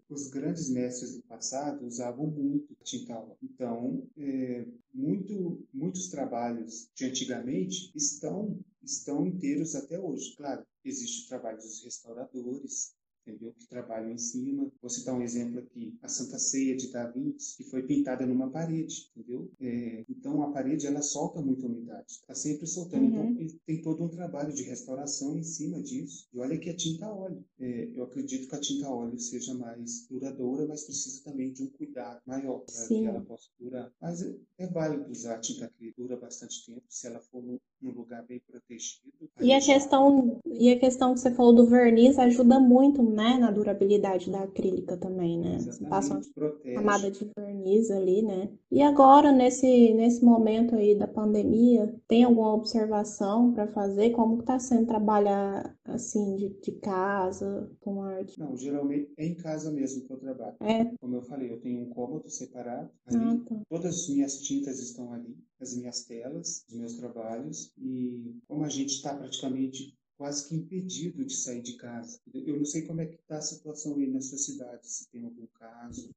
os grandes mestres do passado usavam muito tinta óleo. Então, é, muito, muitos trabalhos de antigamente estão estão inteiros até hoje. Claro, existe o trabalho dos restauradores, entendeu? Que trabalham em cima. Vou citar um exemplo aqui, a Santa Ceia de Da Vinci, que foi pintada numa parede, entendeu? É, então a parede ela solta muita umidade, está sempre soltando. Então, uhum. Então tem todo um trabalho de restauração em cima disso. E olha que a tinta óleo. É, eu acredito que a tinta óleo seja mais duradoura, mas precisa também de um cuidado maior para que ela possa durar. Mas é, é válido usar a tinta acrílica, dura bastante tempo se ela for num, num lugar bem protegido. E a questão e a questão que você falou do verniz ajuda muito né, na durabilidade da acrílica também, né? Passa uma camada de verniz ali, né? E agora, nesse, nesse momento aí da pandemia, tem alguma observação para fazer? Como está sendo trabalhar, assim, de, de casa, com arte? Não, geralmente é em casa mesmo que eu trabalho. É. Como eu falei, eu tenho um cômodo separado. Ali, ah, tá. Todas as minhas tintas estão ali, as minhas telas, os meus trabalhos. E como a gente está praticamente quase que impedido de sair de casa. Eu não sei como é que está a situação aí na sua cidade, se tem algum caso.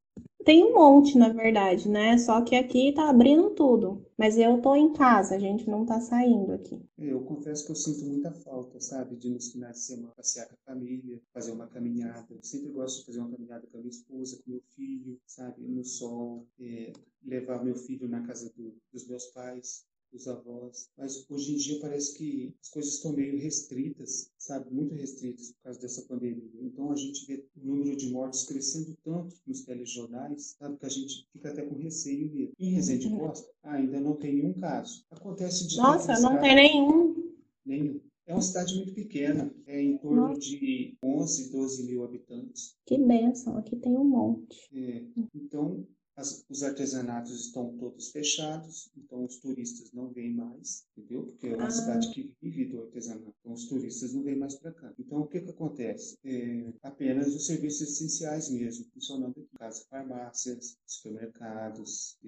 Tem um monte, na verdade, né? Só que aqui tá abrindo tudo. Mas eu tô em casa, a gente não tá saindo aqui. É, eu confesso que eu sinto muita falta, sabe? De nos finais de semana passear com a família, fazer uma caminhada. Eu sempre gosto de fazer uma caminhada com a minha esposa, com meu filho, sabe? No sol, é, levar meu filho na casa do, dos meus pais dos avós. Mas hoje em dia parece que as coisas estão meio restritas, sabe? Muito restritas por causa dessa pandemia. Então a gente vê o número de mortos crescendo tanto nos telejornais, sabe? Que a gente fica até com receio mesmo. Em Resende uhum. Costa, ainda não tem nenhum caso. Acontece de. Nossa, não tem nenhum. Nenhum. É uma cidade muito pequena, é em torno Nossa. de 11, 12 mil habitantes. Que benção, aqui tem um monte. É, então, as, os artesanatos estão todos fechados, então os turistas não vêm mais, entendeu? Porque é uma ah. cidade que vive do artesanato, então os turistas não vêm mais para cá. Então o que que acontece? É, apenas os serviços essenciais mesmo, funcionando aqui. Casas, farmácias, supermercados,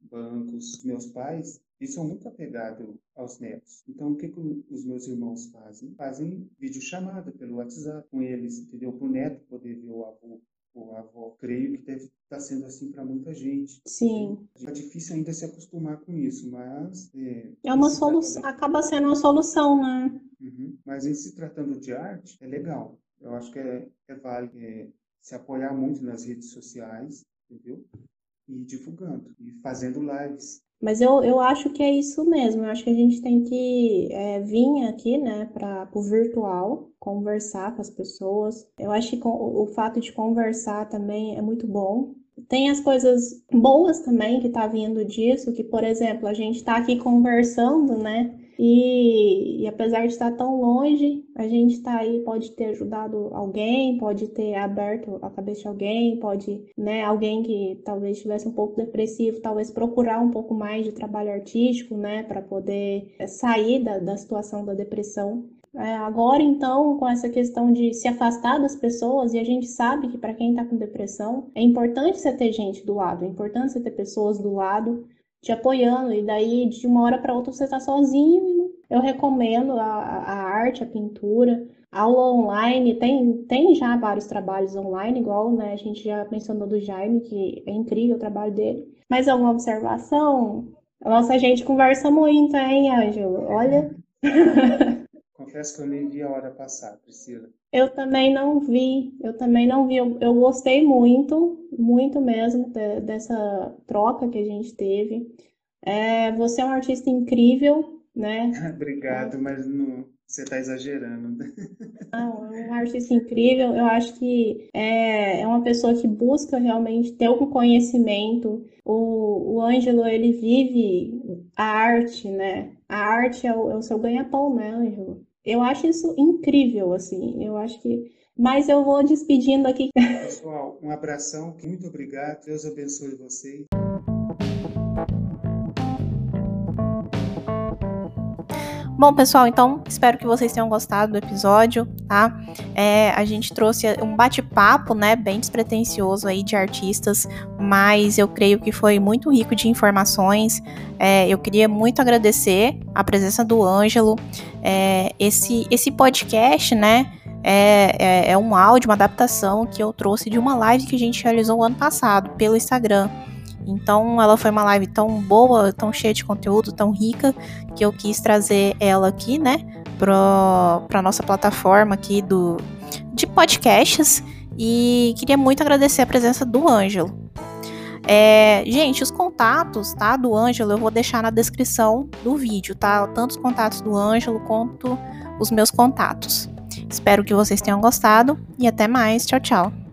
bancos. Meus pais, eles são muito apegados aos netos. Então, o que, que os meus irmãos fazem? Fazem videochamada pelo WhatsApp com eles, entendeu? Para o neto poder ver o avô ou avó. Creio que deve estar tá sendo assim para muita gente. Sim. É difícil ainda se acostumar com isso, mas. É, é uma solução, acaba sendo uma solução, né? Uhum. Mas em se tratando de arte, é legal. Eu acho que é, é válido é, se apoiar muito nas redes sociais, entendeu? E divulgando, e fazendo lives. Mas eu, eu acho que é isso mesmo. Eu acho que a gente tem que é, vir aqui, né, para o virtual, conversar com as pessoas. Eu acho que o, fato de conversar também é muito bom. Tem as coisas boas também que tá vindo disso, que, por exemplo, a gente está aqui conversando, né? E, e, apesar de estar tão longe, a gente está aí, pode ter ajudado alguém, pode ter aberto a cabeça de alguém, pode, né, alguém que talvez estivesse um pouco depressivo, talvez procurar um pouco mais de trabalho artístico, né, para poder é, sair da, da situação da depressão. É, agora, então, com essa questão de se afastar das pessoas, e a gente sabe que para quem está com depressão, é importante você ter gente do lado, é importante você ter pessoas do lado te apoiando, e daí de uma hora para outra você está sozinho. Eu recomendo a, a arte, a pintura, aula online, tem, tem já vários trabalhos online, igual né, a gente já mencionou do Jaime, que é incrível o trabalho dele. Mais alguma observação? Nossa, a gente conversa muito, hein, Ângelo? Olha. Confesso que eu nem vi a hora passar, Priscila. Eu também não vi, eu também não vi. Eu, eu gostei muito, muito mesmo de, dessa troca que a gente teve. É, você é um artista incrível, né? Obrigado, mas não, você está exagerando. Não, é um artista incrível. Eu acho que é, é uma pessoa que busca realmente ter um conhecimento. O, o Ângelo, ele vive a arte, né? A arte é o, é o seu ganha-pão, né, Ângelo? Eu acho isso incrível, assim. Eu acho que. Mas eu vou despedindo aqui. Pessoal, um abração. Muito obrigado. Deus abençoe vocês. Bom, pessoal, então espero que vocês tenham gostado do episódio, tá? É, a gente trouxe um bate-papo, né, bem despretensioso aí de artistas, mas eu creio que foi muito rico de informações. É, eu queria muito agradecer a presença do Ângelo. É, esse, esse podcast, né, é, é, é um áudio, uma adaptação que eu trouxe de uma live que a gente realizou ano passado pelo Instagram. Então, ela foi uma live tão boa, tão cheia de conteúdo, tão rica, que eu quis trazer ela aqui, né, para nossa plataforma aqui do de podcasts e queria muito agradecer a presença do Ângelo. É, gente, os contatos, tá, do Ângelo eu vou deixar na descrição do vídeo, tá? Tanto os contatos do Ângelo quanto os meus contatos. Espero que vocês tenham gostado e até mais. Tchau, tchau.